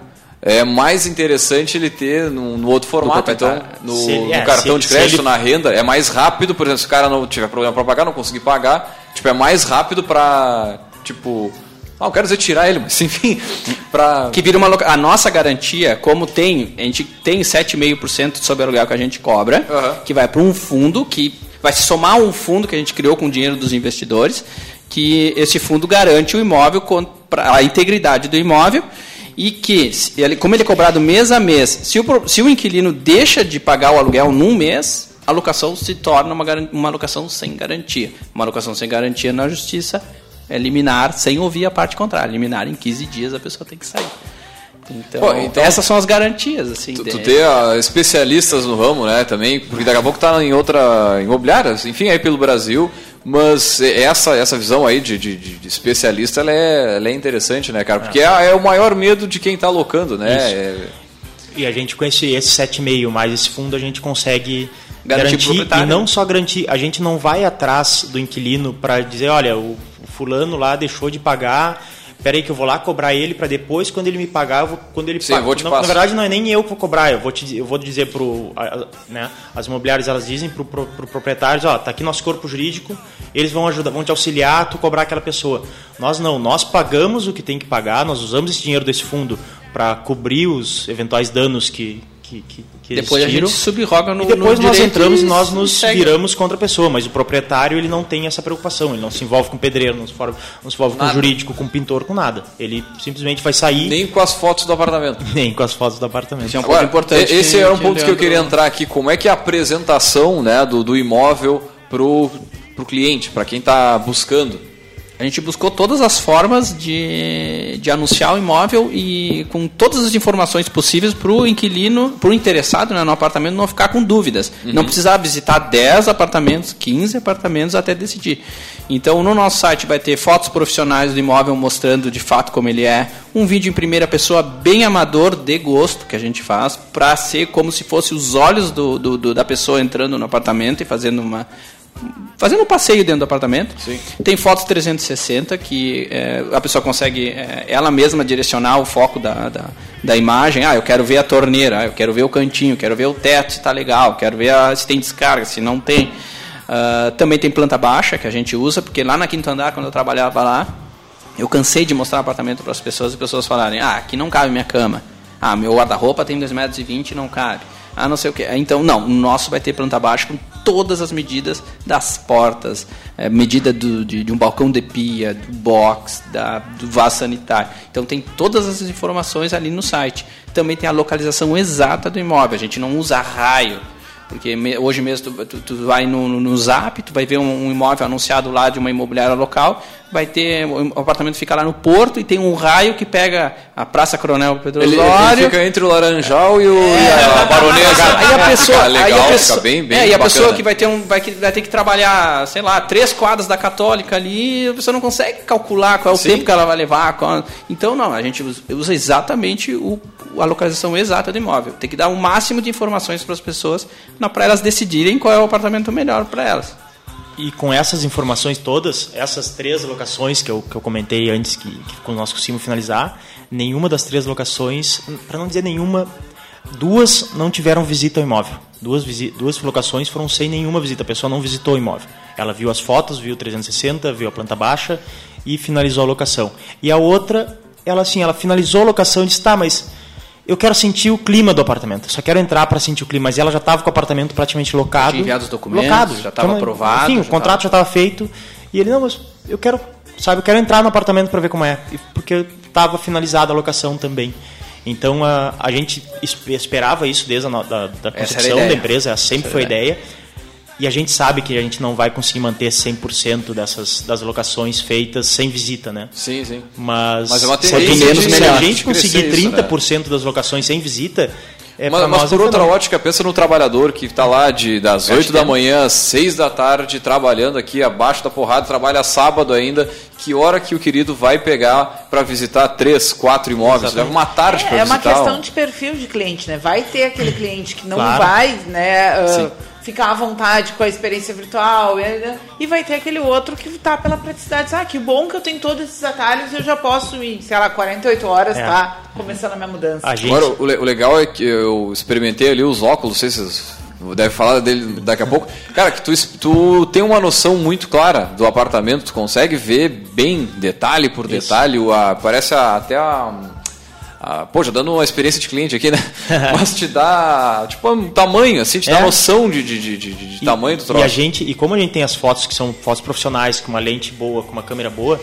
[SPEAKER 1] é mais interessante ele ter no, no outro formato, então,
[SPEAKER 4] proprietário.
[SPEAKER 1] no,
[SPEAKER 3] ele-
[SPEAKER 1] no
[SPEAKER 3] é,
[SPEAKER 1] cartão
[SPEAKER 3] se-
[SPEAKER 1] de crédito,
[SPEAKER 3] ele-
[SPEAKER 1] na renda, é mais rápido, por exemplo, se o cara não tiver problema para pagar, não conseguir pagar, tipo, é mais rápido para tipo, ah, eu quero dizer tirar ele, mas enfim, para
[SPEAKER 4] Que vira uma loca... A nossa garantia, como tem, a gente tem 7,5% sobre o aluguel que a gente cobra,
[SPEAKER 1] Aham.
[SPEAKER 4] que vai para um fundo que vai se somar a um fundo que a gente criou com o dinheiro dos investidores, que esse fundo garante o imóvel a integridade do imóvel e que, ele, como ele é cobrado mês a mês, se o, se o inquilino deixa de pagar o aluguel num mês, a locação se torna uma, uma locação sem garantia. Uma locação sem garantia na justiça é liminar sem ouvir a parte contrária. Liminar em 15 dias a pessoa tem que sair. Então,
[SPEAKER 1] Pô, então-
[SPEAKER 4] essas são as garantias. Assim,
[SPEAKER 1] tu, tu ter especialistas no ramo, né, também, porque daqui a pouco tá em outra imobiliárias, enfim, aí pelo Brasil, mas essa essa visão aí de, de, de especialista, ela é, ela é interessante, né, cara, porque é, é o maior medo de quem tá alocando, né, é-
[SPEAKER 3] E a gente com esse, esse 7,5 mais esse fundo a gente consegue
[SPEAKER 4] Garantir
[SPEAKER 3] garantir, e não
[SPEAKER 4] né?
[SPEAKER 3] só garantir, a gente não vai atrás do inquilino para dizer, olha, o fulano lá deixou de pagar, peraí que eu vou lá cobrar ele para depois quando ele me pagar, eu vou, quando ele
[SPEAKER 1] Sim,
[SPEAKER 3] paga.
[SPEAKER 1] vou te
[SPEAKER 3] Não, na verdade não é nem eu que vou cobrar, eu vou te eu vou dizer pro né, as imobiliárias elas dizem pro, pro, pro proprietários, ó, tá aqui nosso corpo jurídico, eles vão ajudar, vão te auxiliar a tu cobrar aquela pessoa. Nós não, nós pagamos o que tem que pagar, nós usamos esse dinheiro desse fundo para cobrir os eventuais danos que que, que, que
[SPEAKER 4] Depois a gente subroga no
[SPEAKER 3] E depois
[SPEAKER 4] no
[SPEAKER 3] nós entramos e nós nos
[SPEAKER 4] segue.
[SPEAKER 3] viramos contra a pessoa, mas o proprietário ele não tem essa preocupação, ele não se envolve com pedreiro, não se envolve, não se envolve com jurídico, com pintor, com nada. Ele simplesmente vai sair
[SPEAKER 1] nem com as fotos do apartamento.
[SPEAKER 3] nem com as fotos do apartamento.
[SPEAKER 4] Isso é um
[SPEAKER 1] Agora,
[SPEAKER 4] ponto importante.
[SPEAKER 1] esse
[SPEAKER 4] que-
[SPEAKER 1] era um
[SPEAKER 4] que
[SPEAKER 1] ponto que eu queria entrar aqui, como é que é a apresentação, né, do, do imóvel pro, pro cliente, para quem tá buscando?
[SPEAKER 4] A gente buscou todas as formas de, de anunciar o imóvel e com todas as informações possíveis para o inquilino, para o interessado né, no apartamento não ficar com dúvidas. Não precisar visitar 10 apartamentos, 15 apartamentos até decidir. Então no nosso site vai ter fotos profissionais do imóvel mostrando de fato como ele é, um vídeo em primeira pessoa bem amador, de gosto, que a gente faz, para ser como se fosse os olhos do, do- do- da pessoa entrando no apartamento e fazendo uma, fazendo um passeio dentro do apartamento.
[SPEAKER 1] Sim.
[SPEAKER 4] Tem fotos 360 que é, a pessoa consegue é, ela mesma direcionar o foco da, da, da imagem. Ah, eu quero ver a torneira, ah, eu quero ver o cantinho, quero ver o teto se está legal, quero ver a- se tem descarga, se não tem. Ah, também tem planta baixa que a gente usa, porque lá na quinto andar, quando eu trabalhava lá, eu cansei de mostrar apartamento para as pessoas e as pessoas falarem: ah, aqui não cabe minha cama. Ah, meu guarda-roupa tem 2,20 metros e vinte, não cabe. Ah, não sei o que. Então, não, o nosso vai ter planta baixa com todas as medidas das portas, eh, medida do, de, de um balcão de pia, do box, da, do vaso sanitário. Então, tem todas as informações ali no site. Também tem a localização exata do imóvel. A gente não usa raio. Porque me- hoje mesmo tu, tu- tu vai no, no- Zap, tu vai ver um, um imóvel anunciado lá de uma imobiliária local, vai ter o apartamento fica lá no Porto e tem um raio que pega a Praça Coronel Pedro
[SPEAKER 1] Ele, ele fica entre o Laranjal e, o, e a Baronesa.
[SPEAKER 4] Aí a pessoa,
[SPEAKER 1] legal,
[SPEAKER 4] aí a pessoa,
[SPEAKER 1] bem, bem
[SPEAKER 4] é, e a
[SPEAKER 1] bacana.
[SPEAKER 4] pessoa que vai ter um, vai, que- vai ter que trabalhar, sei lá, três quadras da Católica ali, a pessoa não consegue calcular qual é o
[SPEAKER 1] Sim.
[SPEAKER 4] tempo que ela vai levar. qual- Então não, a gente usa exatamente o, a localização exata do imóvel. Tem que dar o máximo de informações para as pessoas, para elas decidirem qual é o apartamento melhor para elas.
[SPEAKER 3] E com essas informações todas, essas três locações que eu, que eu comentei antes que, que nós conseguimos finalizar, nenhuma das três locações, para não dizer nenhuma, duas não tiveram visita ao imóvel. Duas, duas locações foram sem nenhuma visita, a pessoa não visitou o imóvel. Ela viu as fotos, viu o 360, viu a planta baixa e finalizou a locação. E a outra, ela assim, ela finalizou a locação e disse: "Tá, mas eu quero sentir o clima do apartamento. Só quero entrar para sentir o clima. Mas ela já estava com o apartamento praticamente locado.
[SPEAKER 4] tinha enviado os documentos,
[SPEAKER 3] locado.
[SPEAKER 4] já estava
[SPEAKER 3] Então,
[SPEAKER 4] aprovado,
[SPEAKER 3] Enfim, o contrato já estava feito. E ele, não, mas eu quero, sabe, eu quero entrar no apartamento para ver como é. Porque estava finalizada a locação também. Então a, a gente es- esperava isso desde a da, da concepção
[SPEAKER 4] ideia.
[SPEAKER 3] da empresa, sempre
[SPEAKER 4] Essa
[SPEAKER 3] foi a
[SPEAKER 4] era a
[SPEAKER 3] ideia. E a gente sabe que a gente não vai conseguir manter 100% dessas das locações feitas sem visita, né?
[SPEAKER 1] Sim, sim.
[SPEAKER 3] Mas,
[SPEAKER 1] Mas é uma
[SPEAKER 3] se,
[SPEAKER 1] tendência
[SPEAKER 3] a gente-
[SPEAKER 1] de-
[SPEAKER 3] se
[SPEAKER 1] melhor,
[SPEAKER 3] a gente conseguir
[SPEAKER 1] isso, né?
[SPEAKER 3] 30% das locações sem visita, é
[SPEAKER 1] mas, mas por
[SPEAKER 3] é
[SPEAKER 1] outra
[SPEAKER 3] fenômeno.
[SPEAKER 1] ótica, pensa no trabalhador que está lá de, das 8 da manhã às 6 da tarde, trabalhando aqui abaixo da porrada, trabalha sábado ainda. Que hora que o querido vai pegar para visitar três, quatro imóveis? Leva uma tarde para
[SPEAKER 2] É, é uma
[SPEAKER 1] visitar.
[SPEAKER 2] questão de perfil de cliente, né? Vai ter aquele cliente que não
[SPEAKER 1] Claro.
[SPEAKER 2] vai, né,
[SPEAKER 1] Sim.
[SPEAKER 2] Ficar à vontade com a experiência virtual, e, vai ter aquele outro que tá pela praticidade. Ah, que bom que eu tenho todos esses atalhos, eu já posso ir, sei lá, 48 horas,
[SPEAKER 1] É.
[SPEAKER 2] tá começando a minha mudança.
[SPEAKER 1] Agora, o, le- o legal é que eu experimentei ali os óculos, não sei se vocês devem falar dele daqui a pouco. Cara, que tu, es- tu tem uma noção muito clara do apartamento, tu consegue ver bem, detalhe por detalhe, o- a, parece a- até a, a. Poxa, dando uma experiência de cliente aqui, né? Mas te dá, tipo, um tamanho, assim, te dá
[SPEAKER 3] É.
[SPEAKER 1] noção de, de, de, de- de
[SPEAKER 3] E-
[SPEAKER 1] tamanho do
[SPEAKER 3] E
[SPEAKER 1] troço.
[SPEAKER 3] a gente, e como a gente tem as fotos que são fotos profissionais, com uma lente boa, com uma câmera boa,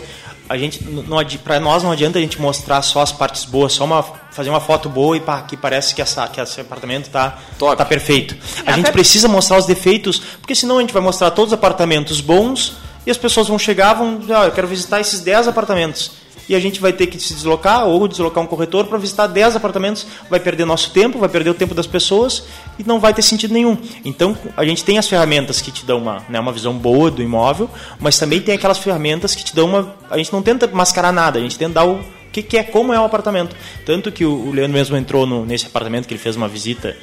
[SPEAKER 3] a gente não adi- pra nós não adianta a gente mostrar só as partes boas, só uma fazer uma foto boa e pá, aqui parece que essa que esse apartamento tá tá perfeito. A gente precisa mostrar os defeitos, porque senão a gente vai mostrar todos os apartamentos bons e as pessoas vão chegar, vão, dizer, ah, eu quero visitar esses 10 apartamentos. E a gente vai ter que se deslocar ou deslocar um corretor para visitar 10 apartamentos, vai perder nosso tempo, vai perder o tempo das pessoas e não vai ter sentido nenhum. Então a gente tem as ferramentas que te dão uma, né, uma visão boa do imóvel, mas também tem aquelas ferramentas que te dão uma. A gente não tenta mascarar nada, a gente tenta dar o que, que é, como é o apartamento. Tanto que o, o Leandro mesmo entrou no- nesse apartamento que ele fez uma visita.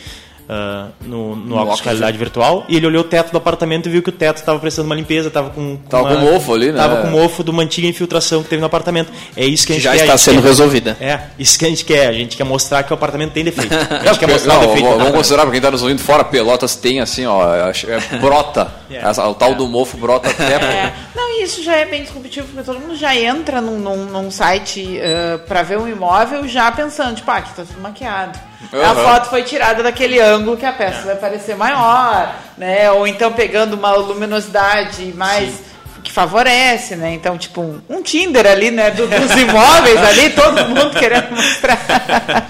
[SPEAKER 3] Ah, no, no, óculos
[SPEAKER 1] óculos,
[SPEAKER 3] de realidade virtual e ele olhou o teto do apartamento e viu que o teto estava precisando de uma limpeza, estava com,
[SPEAKER 1] Tava
[SPEAKER 3] uma-
[SPEAKER 1] com mofo ali, né?
[SPEAKER 3] Tava com mofo de uma antiga infiltração que teve no apartamento. É isso que a gente
[SPEAKER 4] já
[SPEAKER 3] quer.
[SPEAKER 4] está
[SPEAKER 3] a gente
[SPEAKER 4] sendo
[SPEAKER 3] quer-
[SPEAKER 4] resolvida.
[SPEAKER 3] É, isso que a gente quer. A gente quer mostrar que o apartamento tem defeito. A
[SPEAKER 1] É,
[SPEAKER 3] gente quer
[SPEAKER 1] porque-
[SPEAKER 3] mostrar
[SPEAKER 1] não,
[SPEAKER 3] o defeito.
[SPEAKER 1] vamos considerar para quem está nos ouvindo fora, Pelotas tem assim, ó, é, brota. Essa- o tal do mofo brota até.
[SPEAKER 2] É. Não, e isso já é bem disruptivo, porque todo mundo já entra num, num, num site para ver um imóvel já pensando, tipo, ah, aqui tá tudo maquiado. A
[SPEAKER 1] Aham.
[SPEAKER 2] foto foi tirada daquele ângulo que a peça vai parecer maior, né? Ou então pegando uma luminosidade mais que favorece, né? Então, tipo, um, um Tinder ali, né? do- dos imóveis ali, todo mundo querendo mostrar.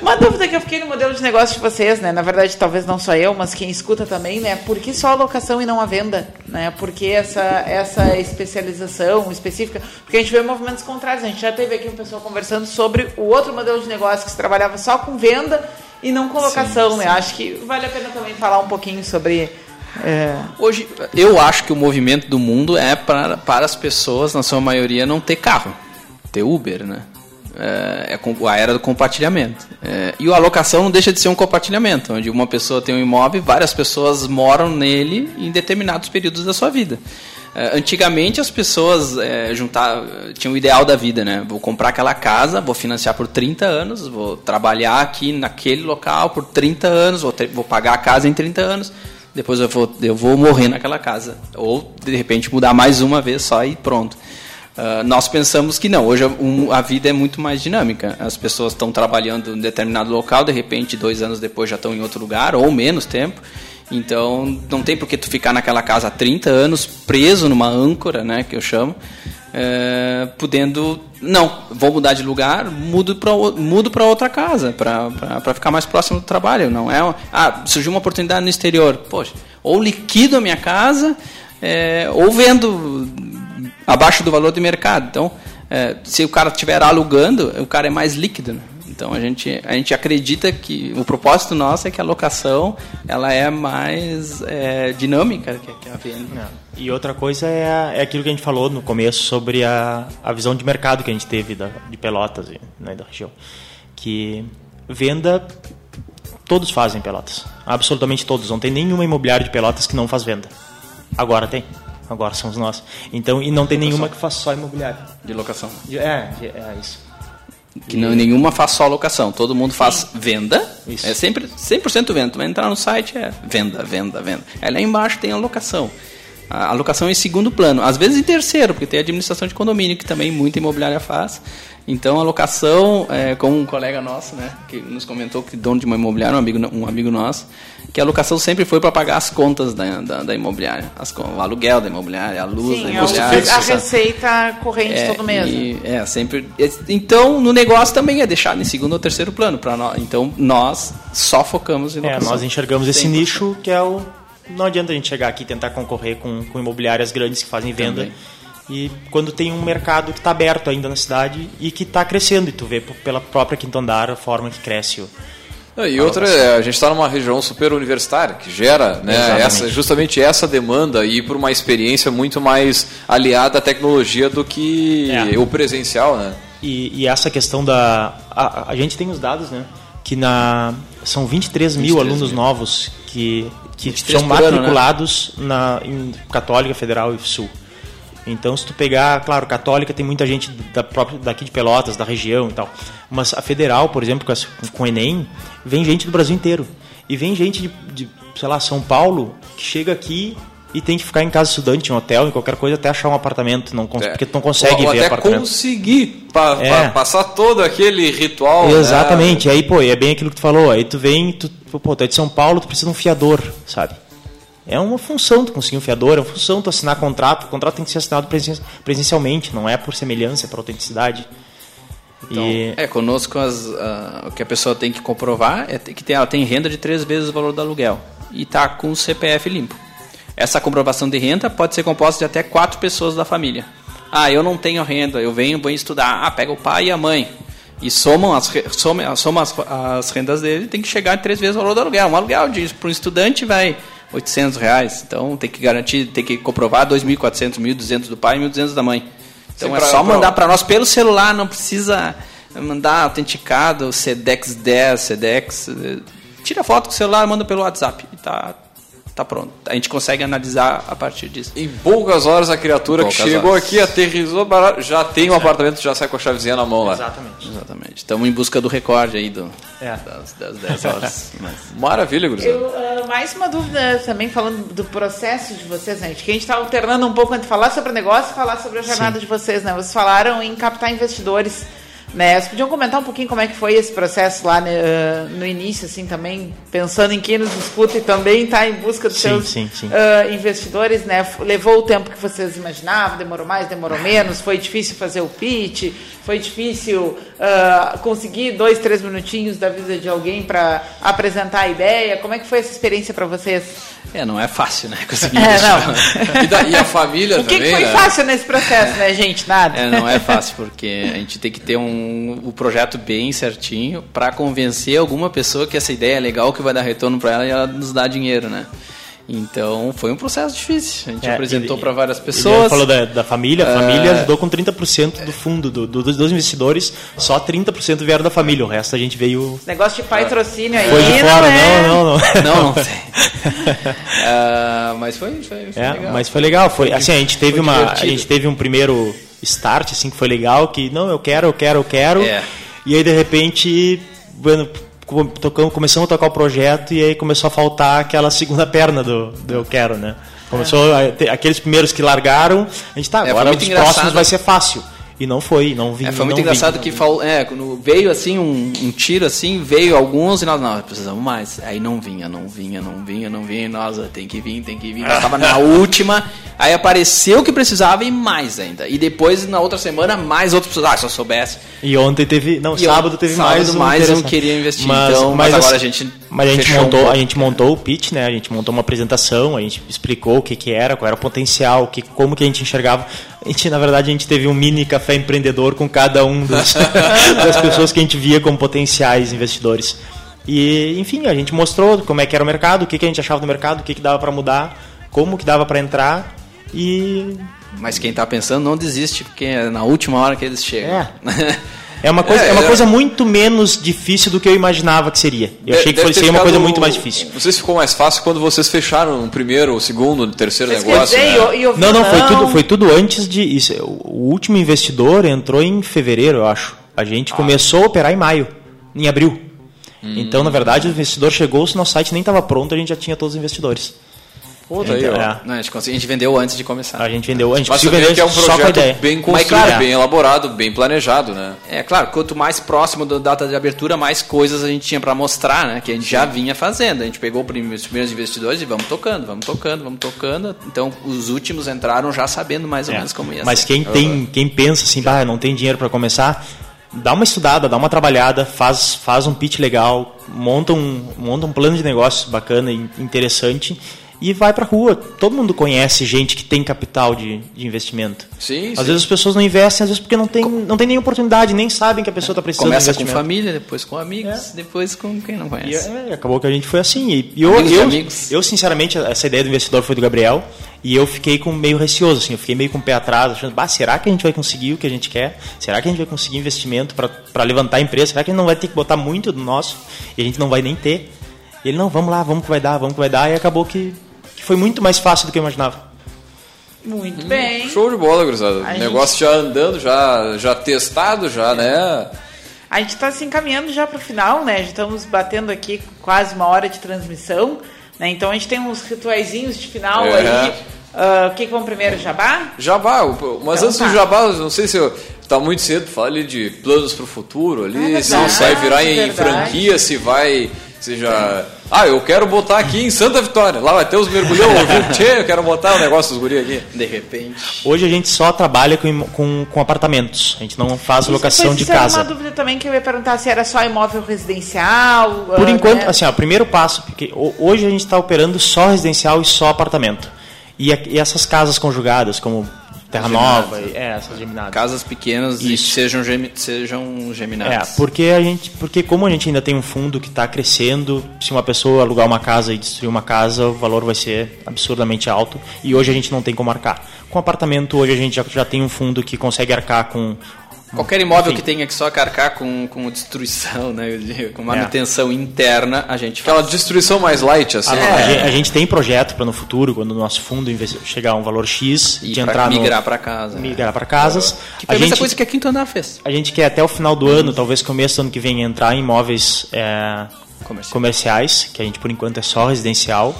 [SPEAKER 2] Uma dúvida que eu fiquei no modelo de negócio de vocês, né? Na verdade, talvez não só eu, mas quem escuta também, né? Por que só a locação e não a venda? Né? Por que essa, essa especialização específica? Porque a gente vê movimentos contrários. A gente já teve aqui um pessoal conversando sobre o outro modelo de negócio que se trabalhava só com venda e não com locação, né? Acho que vale a pena também falar um pouquinho sobre. é,
[SPEAKER 4] Hoje, eu acho que o movimento do mundo é para, para as pessoas, na sua maioria, não ter carro, ter Uber, né? É, é a era do compartilhamento. É, e a alocação não deixa de ser um compartilhamento, onde uma pessoa tem um imóvel várias pessoas moram nele em determinados períodos da sua vida. É, antigamente as pessoas é, juntar, tinham o ideal da vida, né? Vou comprar aquela casa, vou financiar por 30 anos, vou trabalhar aqui naquele local por 30 anos, vou, ter- vou pagar a casa em 30 anos, depois eu vou, eu vou morrer naquela casa. Ou, de repente, mudar mais uma vez só e pronto. Ah, nós pensamos que não, hoje um- a vida é muito mais dinâmica. As pessoas estão trabalhando em determinado local, de repente, dois anos depois já estão em outro lugar, ou menos tempo. Então, não tem por que tu ficar naquela casa há 30 anos, preso numa âncora, né, que eu chamo, eh, podendo, não, vou mudar de lugar, mudo para mudo outra casa, para ficar mais próximo do trabalho. Não é, ah, surgiu uma oportunidade no exterior, poxa, ou liquido a minha casa, eh, ou vendo abaixo do valor de mercado. Então, eh, se o cara estiver alugando, o cara é mais líquido. Né? Então a gente, a gente acredita que o propósito nosso é que a locação ela é mais eh, dinâmica que, que a venda.
[SPEAKER 3] E outra coisa é, é aquilo que a gente falou no começo sobre a, a visão de mercado que a gente teve da, de Pelotas e né, da região. Que venda, todos fazem em Pelotas. Absolutamente todos. Não tem nenhuma imobiliária de Pelotas que não faz venda. Agora tem. Agora somos nós. Então, e não tem nenhuma que faz só imobiliária.
[SPEAKER 4] De locação.
[SPEAKER 3] É, é isso.
[SPEAKER 4] Que não, nenhuma faz só locação, todo mundo faz venda. É sempre 100% venda. Tu vai entrar no site, é venda, venda, venda. Aí lá embaixo tem a locação. A alocação é em segundo plano, às vezes em terceiro, porque tem a administração de condomínio, que também muita imobiliária faz. Então, a locação, é, como um colega nosso, né, que nos comentou que dono de uma imobiliária, um amigo, um amigo nosso, que a locação sempre foi para pagar as contas da, da, da imobiliária, as, o aluguel da imobiliária, a luz
[SPEAKER 2] Sim,
[SPEAKER 4] da
[SPEAKER 2] é
[SPEAKER 4] imobiliária.
[SPEAKER 2] a receita corrente
[SPEAKER 4] É,
[SPEAKER 2] todo mês.
[SPEAKER 4] e- é, sempre. Então, no negócio também é deixado em segundo ou terceiro plano. Pra nós. Então, nós só focamos em
[SPEAKER 3] É,
[SPEAKER 4] locação.
[SPEAKER 3] nós enxergamos esse
[SPEAKER 4] 100%.
[SPEAKER 3] nicho que é o. Não adianta a gente chegar aqui e tentar concorrer com, com imobiliárias grandes que fazem venda.
[SPEAKER 4] Também.
[SPEAKER 3] E quando tem um mercado que está aberto ainda na cidade e que está crescendo, e tu vê pela própria Quinto Andar a forma que cresce. o-
[SPEAKER 1] E outra, é, a gente está numa região super universitária, que gera né, essa, justamente essa demanda e por uma experiência muito mais aliada à tecnologia do que
[SPEAKER 3] É.
[SPEAKER 1] o presencial, né?
[SPEAKER 3] E, e essa questão da. A, a gente tem os dados, né? Que na, são 23 mil
[SPEAKER 4] 23
[SPEAKER 3] alunos
[SPEAKER 4] mil.
[SPEAKER 3] novos que, que
[SPEAKER 4] 23
[SPEAKER 3] são
[SPEAKER 4] por ano, né?
[SPEAKER 3] matriculados na, em Católica, Federal e Sul. Então, se tu pegar, claro, Católica tem muita gente da própria, daqui de Pelotas, da região e tal. Mas a Federal, por exemplo, com, as- com o Enem, vem gente do Brasil inteiro. E vem gente de, de, sei lá, São Paulo, que chega aqui e tem que ficar em casa estudante, em hotel, em qualquer coisa, até achar um apartamento, não,
[SPEAKER 1] É.
[SPEAKER 3] porque tu não consegue
[SPEAKER 1] ou,
[SPEAKER 3] ver
[SPEAKER 1] até
[SPEAKER 3] apartamento.
[SPEAKER 1] conseguir pa- pa-
[SPEAKER 3] É.
[SPEAKER 1] passar todo aquele ritual. né?
[SPEAKER 3] Exatamente. Aí, pô, é bem aquilo que tu falou. Aí tu vem, tu, pô, tu é de São Paulo, tu precisa de um fiador, sabe? É uma função tu conseguir um fiador, é uma função tu assinar contrato. O contrato tem que ser assinado presen- presencialmente, não é por semelhança, é por autenticidade.
[SPEAKER 4] Então,
[SPEAKER 3] e
[SPEAKER 4] É, conosco as, ah, o que a pessoa tem que comprovar é que tem, ela tem renda de três vezes o valor do aluguel e está com o CPF limpo. Essa comprovação de renda pode ser composta de até quatro pessoas da família. Ah, eu não tenho renda, eu venho, vou estudar. Ah, pega o pai e a mãe. E somam as, re- soma, soma as, as rendas dele, tem que chegar em três vezes o valor do aluguel. Um aluguel para um estudante vai 800 reais. Então tem que garantir, tem que comprovar 2.400, 1.200 do pai e 1.200 da mãe. Então
[SPEAKER 1] Sim,
[SPEAKER 4] é
[SPEAKER 1] pra-
[SPEAKER 4] só mandar para nós pelo celular, não precisa mandar autenticado, SEDEX 10, SEDEX. eh, Tira foto com o celular, manda pelo WhatsApp e tá, tá pronto. A gente consegue analisar a partir disso.
[SPEAKER 1] Em poucas horas a criatura que chegou
[SPEAKER 4] horas.
[SPEAKER 1] aqui, aterrizou, barato, já tem um apartamento, já sai com a chavezinha na mão lá.
[SPEAKER 3] Exatamente.
[SPEAKER 4] Exatamente. Estamos em busca do recorde aí do,
[SPEAKER 3] É.
[SPEAKER 4] das, das 10 horas. Mas-
[SPEAKER 1] Maravilha, gurizada.
[SPEAKER 2] Eu, ah, mais uma dúvida também, falando do processo de vocês, né? gente, que a gente está alternando um pouco entre falar sobre o negócio e falar sobre a jornada de vocês, né? Vocês falaram em captar investidores, né? Vocês podiam comentar um pouquinho como é que foi esse processo lá né, ah, no início, assim, também, pensando em quem nos escuta e também está em busca dos
[SPEAKER 3] Sim,
[SPEAKER 2] seus
[SPEAKER 3] sim, sim.
[SPEAKER 2] ah, investidores, né? Levou o tempo que vocês imaginavam, demorou mais, demorou menos, foi difícil fazer o pitch, foi difícil ah, conseguir dois, três minutinhos da vida de alguém para apresentar a ideia. Como é que foi essa experiência para vocês?
[SPEAKER 4] É, não é fácil, né? Conseguir
[SPEAKER 2] É, não.
[SPEAKER 1] E, da- e a família
[SPEAKER 2] O que, que
[SPEAKER 1] também,
[SPEAKER 2] foi
[SPEAKER 1] né?
[SPEAKER 2] fácil nesse processo, né, gente? Nada.
[SPEAKER 4] É, não é fácil, porque a gente tem que ter um, o projeto bem certinho para convencer alguma pessoa que essa ideia é legal, que vai dar retorno para ela e ela nos dá dinheiro, né? Então, foi um processo difícil. A gente
[SPEAKER 3] É,
[SPEAKER 4] apresentou
[SPEAKER 3] ele-
[SPEAKER 4] para várias
[SPEAKER 3] Ele
[SPEAKER 4] pessoas.
[SPEAKER 3] falou da, da família, a
[SPEAKER 4] É.
[SPEAKER 3] família ajudou com 30% do fundo, do, do- dos investidores, só 30% vieram da família, o resto a gente veio.
[SPEAKER 2] Negócio de patrocínio aí.
[SPEAKER 3] Foi de fora,
[SPEAKER 2] é...
[SPEAKER 3] não, não, não.
[SPEAKER 4] Não, não tem. Ah, mas foi, foi, foi
[SPEAKER 3] É,
[SPEAKER 4] legal.
[SPEAKER 3] mas foi legal, foi assim, a gente teve
[SPEAKER 4] foi
[SPEAKER 3] uma, a gente teve um primeiro start assim que foi legal, que não, eu quero, eu quero, eu quero.
[SPEAKER 4] É.
[SPEAKER 3] E aí de repente, bueno, começamos a tocar o projeto e aí começou a faltar aquela segunda perna do, do eu quero, né? Começou a ter- aqueles primeiros que largaram, a gente tá,
[SPEAKER 4] É,
[SPEAKER 3] agora os próximos vai ser fácil. E não foi, não vi.
[SPEAKER 4] É, foi muito
[SPEAKER 3] não
[SPEAKER 4] engraçado
[SPEAKER 3] vi.
[SPEAKER 4] que fal- é, quando veio assim um, um tiro assim, veio alguns e nós não, precisamos mais. Aí não vinha, não vinha, não vinha, não vinha, nós "Ah, tem que vir, tem que vir. Nós tava na última, aí apareceu o que precisava e mais ainda. E depois na outra semana mais outros precisavam. Ah, se eu soubesse.
[SPEAKER 3] E ontem teve, não,
[SPEAKER 4] E
[SPEAKER 3] sábado teve
[SPEAKER 4] sábado
[SPEAKER 3] mais um
[SPEAKER 4] mais um queria investir, então, mas agora a gente
[SPEAKER 3] mas a gente
[SPEAKER 4] um
[SPEAKER 3] montou,
[SPEAKER 4] pouco.
[SPEAKER 3] a gente montou o pitch, né? A gente montou uma apresentação, a gente explicou o que que era, qual era o potencial, que como que a gente enxergava. A gente, na verdade, a gente teve um mini café empreendedor com cada um dos, das pessoas que a gente via como potenciais investidores. E, enfim, a gente mostrou como é que era o mercado, o que que a gente achava do mercado, o que que dava para mudar, como que dava para entrar e
[SPEAKER 4] Mas quem tá pensando não desiste, porque é na última hora que eles chegam.
[SPEAKER 3] É. É uma coisa, é,
[SPEAKER 1] É,
[SPEAKER 3] uma
[SPEAKER 1] é.
[SPEAKER 3] coisa muito menos difícil do que eu imaginava que seria. Eu achei que seria uma coisa muito mais difícil.
[SPEAKER 1] Vocês ficou mais fácil quando vocês fecharam o primeiro, o segundo, o terceiro
[SPEAKER 2] Vocês
[SPEAKER 1] negócio. né?
[SPEAKER 2] e o- e o
[SPEAKER 3] Não, não, foi tudo, foi tudo antes de. Isso, o último investidor entrou em fevereiro, eu acho. A gente começou a operar em maio, em abril. Então, na verdade, o investidor chegou, se nosso site nem estava pronto, a gente já tinha todos os investidores.
[SPEAKER 1] Pô, tá aí,
[SPEAKER 3] Então,
[SPEAKER 1] ó.
[SPEAKER 3] é.
[SPEAKER 4] Não, a, gente consegui- a gente vendeu antes de começar.
[SPEAKER 3] A gente vendeu, a gente
[SPEAKER 1] Mas
[SPEAKER 3] vender
[SPEAKER 1] que é um projeto bem construído,
[SPEAKER 3] claro,
[SPEAKER 1] bem elaborado, bem planejado, né?
[SPEAKER 4] É claro, quanto mais próximo da data de abertura, mais coisas a gente tinha para mostrar, né? Que a gente já vinha fazendo. A gente pegou os primeiros investidores e vamos tocando, vamos tocando, vamos tocando. Então, os últimos entraram já sabendo mais ou
[SPEAKER 3] É.
[SPEAKER 4] menos como ia
[SPEAKER 3] Mas
[SPEAKER 4] ser.
[SPEAKER 3] quem tem, quem pensa assim, bah, não tem dinheiro para começar, dá uma estudada, dá uma trabalhada, faz, faz um pitch legal, monta um, monta um plano de negócios bacana e interessante e vai pra rua. Todo mundo conhece gente que tem capital de, de investimento.
[SPEAKER 1] Sim,
[SPEAKER 3] Às
[SPEAKER 1] sim.
[SPEAKER 3] vezes as pessoas não investem, às vezes porque não tem, não tem nem oportunidade, nem sabem que a pessoa está precisando
[SPEAKER 4] Começa com família, depois com amigos, depois com quem não
[SPEAKER 3] E,
[SPEAKER 4] conhece.
[SPEAKER 3] é, acabou que a gente foi assim. E, e eu, eu,
[SPEAKER 4] amigos.
[SPEAKER 3] eu, sinceramente, essa ideia do investidor foi do Gabriel. E eu fiquei com meio receoso, assim, eu fiquei meio com o pé atrás, achando, bah, será que a gente vai conseguir o que a gente quer? Será que a gente vai conseguir investimento para levantar a empresa? Será que a gente não vai ter que botar muito do nosso e a gente não vai nem ter? E ele, não, vamos lá, vamos que vai dar, vamos que vai dar. E acabou que, que foi muito mais fácil do que eu imaginava.
[SPEAKER 2] Muito bem.
[SPEAKER 1] Show de bola, gurizada.
[SPEAKER 2] A
[SPEAKER 1] O negócio já andando, já, já testado, já, né?
[SPEAKER 2] A gente está se encaminhando já para o final, né? Já estamos batendo aqui quase uma hora de transmissão, né? Então a gente tem uns rituaizinhos de final
[SPEAKER 1] É.
[SPEAKER 2] aí. Ah, o que, que vamos primeiro, Jabá?
[SPEAKER 1] Jabá, o- mas
[SPEAKER 2] Então
[SPEAKER 1] antes
[SPEAKER 2] tá.
[SPEAKER 1] do Jabá, não sei se eu, tá muito cedo ali de planos pro futuro ali,
[SPEAKER 2] Ah,
[SPEAKER 1] se vai virar em
[SPEAKER 2] verdade.
[SPEAKER 1] franquia, se vai, se já... Ah, eu quero botar aqui em Santa Vitória, lá vai ter os mergulhão? Tchê, eu quero botar o negócio dos guri aqui.
[SPEAKER 4] De repente.
[SPEAKER 3] Hoje a gente só trabalha com, com, com apartamentos, a gente não faz locação
[SPEAKER 2] Pois
[SPEAKER 3] de
[SPEAKER 2] isso era
[SPEAKER 3] casa.
[SPEAKER 2] uma dúvida também que eu ia perguntar se era só imóvel residencial.
[SPEAKER 3] Por
[SPEAKER 2] ah,
[SPEAKER 3] enquanto,
[SPEAKER 2] né?
[SPEAKER 3] assim, ó, o primeiro passo, porque ho- hoje a gente está operando só residencial e só apartamento. E, e essas casas conjugadas, como Terra
[SPEAKER 4] Geminadas.
[SPEAKER 3] Nova, e- é, essas geminadas.
[SPEAKER 4] Casas pequenas e
[SPEAKER 3] Isso.
[SPEAKER 4] sejam, gemi, sejam
[SPEAKER 3] É,
[SPEAKER 4] geminadas.
[SPEAKER 3] porque a gente, porque como a gente ainda tem um fundo que está crescendo, se uma pessoa alugar uma casa e destruir uma casa, o valor vai ser absurdamente alto. E hoje a gente não tem como arcar. Com apartamento hoje a gente já, já tem um fundo que consegue arcar com
[SPEAKER 4] Qualquer imóvel
[SPEAKER 3] Enfim.
[SPEAKER 4] que tenha que só carcar com, com destruição, né, com
[SPEAKER 3] É.
[SPEAKER 4] manutenção interna, a gente faz.
[SPEAKER 1] Aquela destruição mais light, assim.
[SPEAKER 3] A,
[SPEAKER 1] né?
[SPEAKER 3] a gente, a gente tem projeto para no futuro, quando o nosso fundo chegar a um valor X,
[SPEAKER 4] E
[SPEAKER 3] de entrar
[SPEAKER 4] migrar
[SPEAKER 3] no,
[SPEAKER 4] para casa. né?
[SPEAKER 3] migrar para casas.
[SPEAKER 4] Que foi
[SPEAKER 3] a gente,
[SPEAKER 4] coisa que a Quinto Andar fez.
[SPEAKER 3] a gente quer até o final do ano, talvez começo do ano que vem, entrar em imóveis é,
[SPEAKER 4] Comercial.
[SPEAKER 3] comerciais, que a gente por enquanto é só residencial.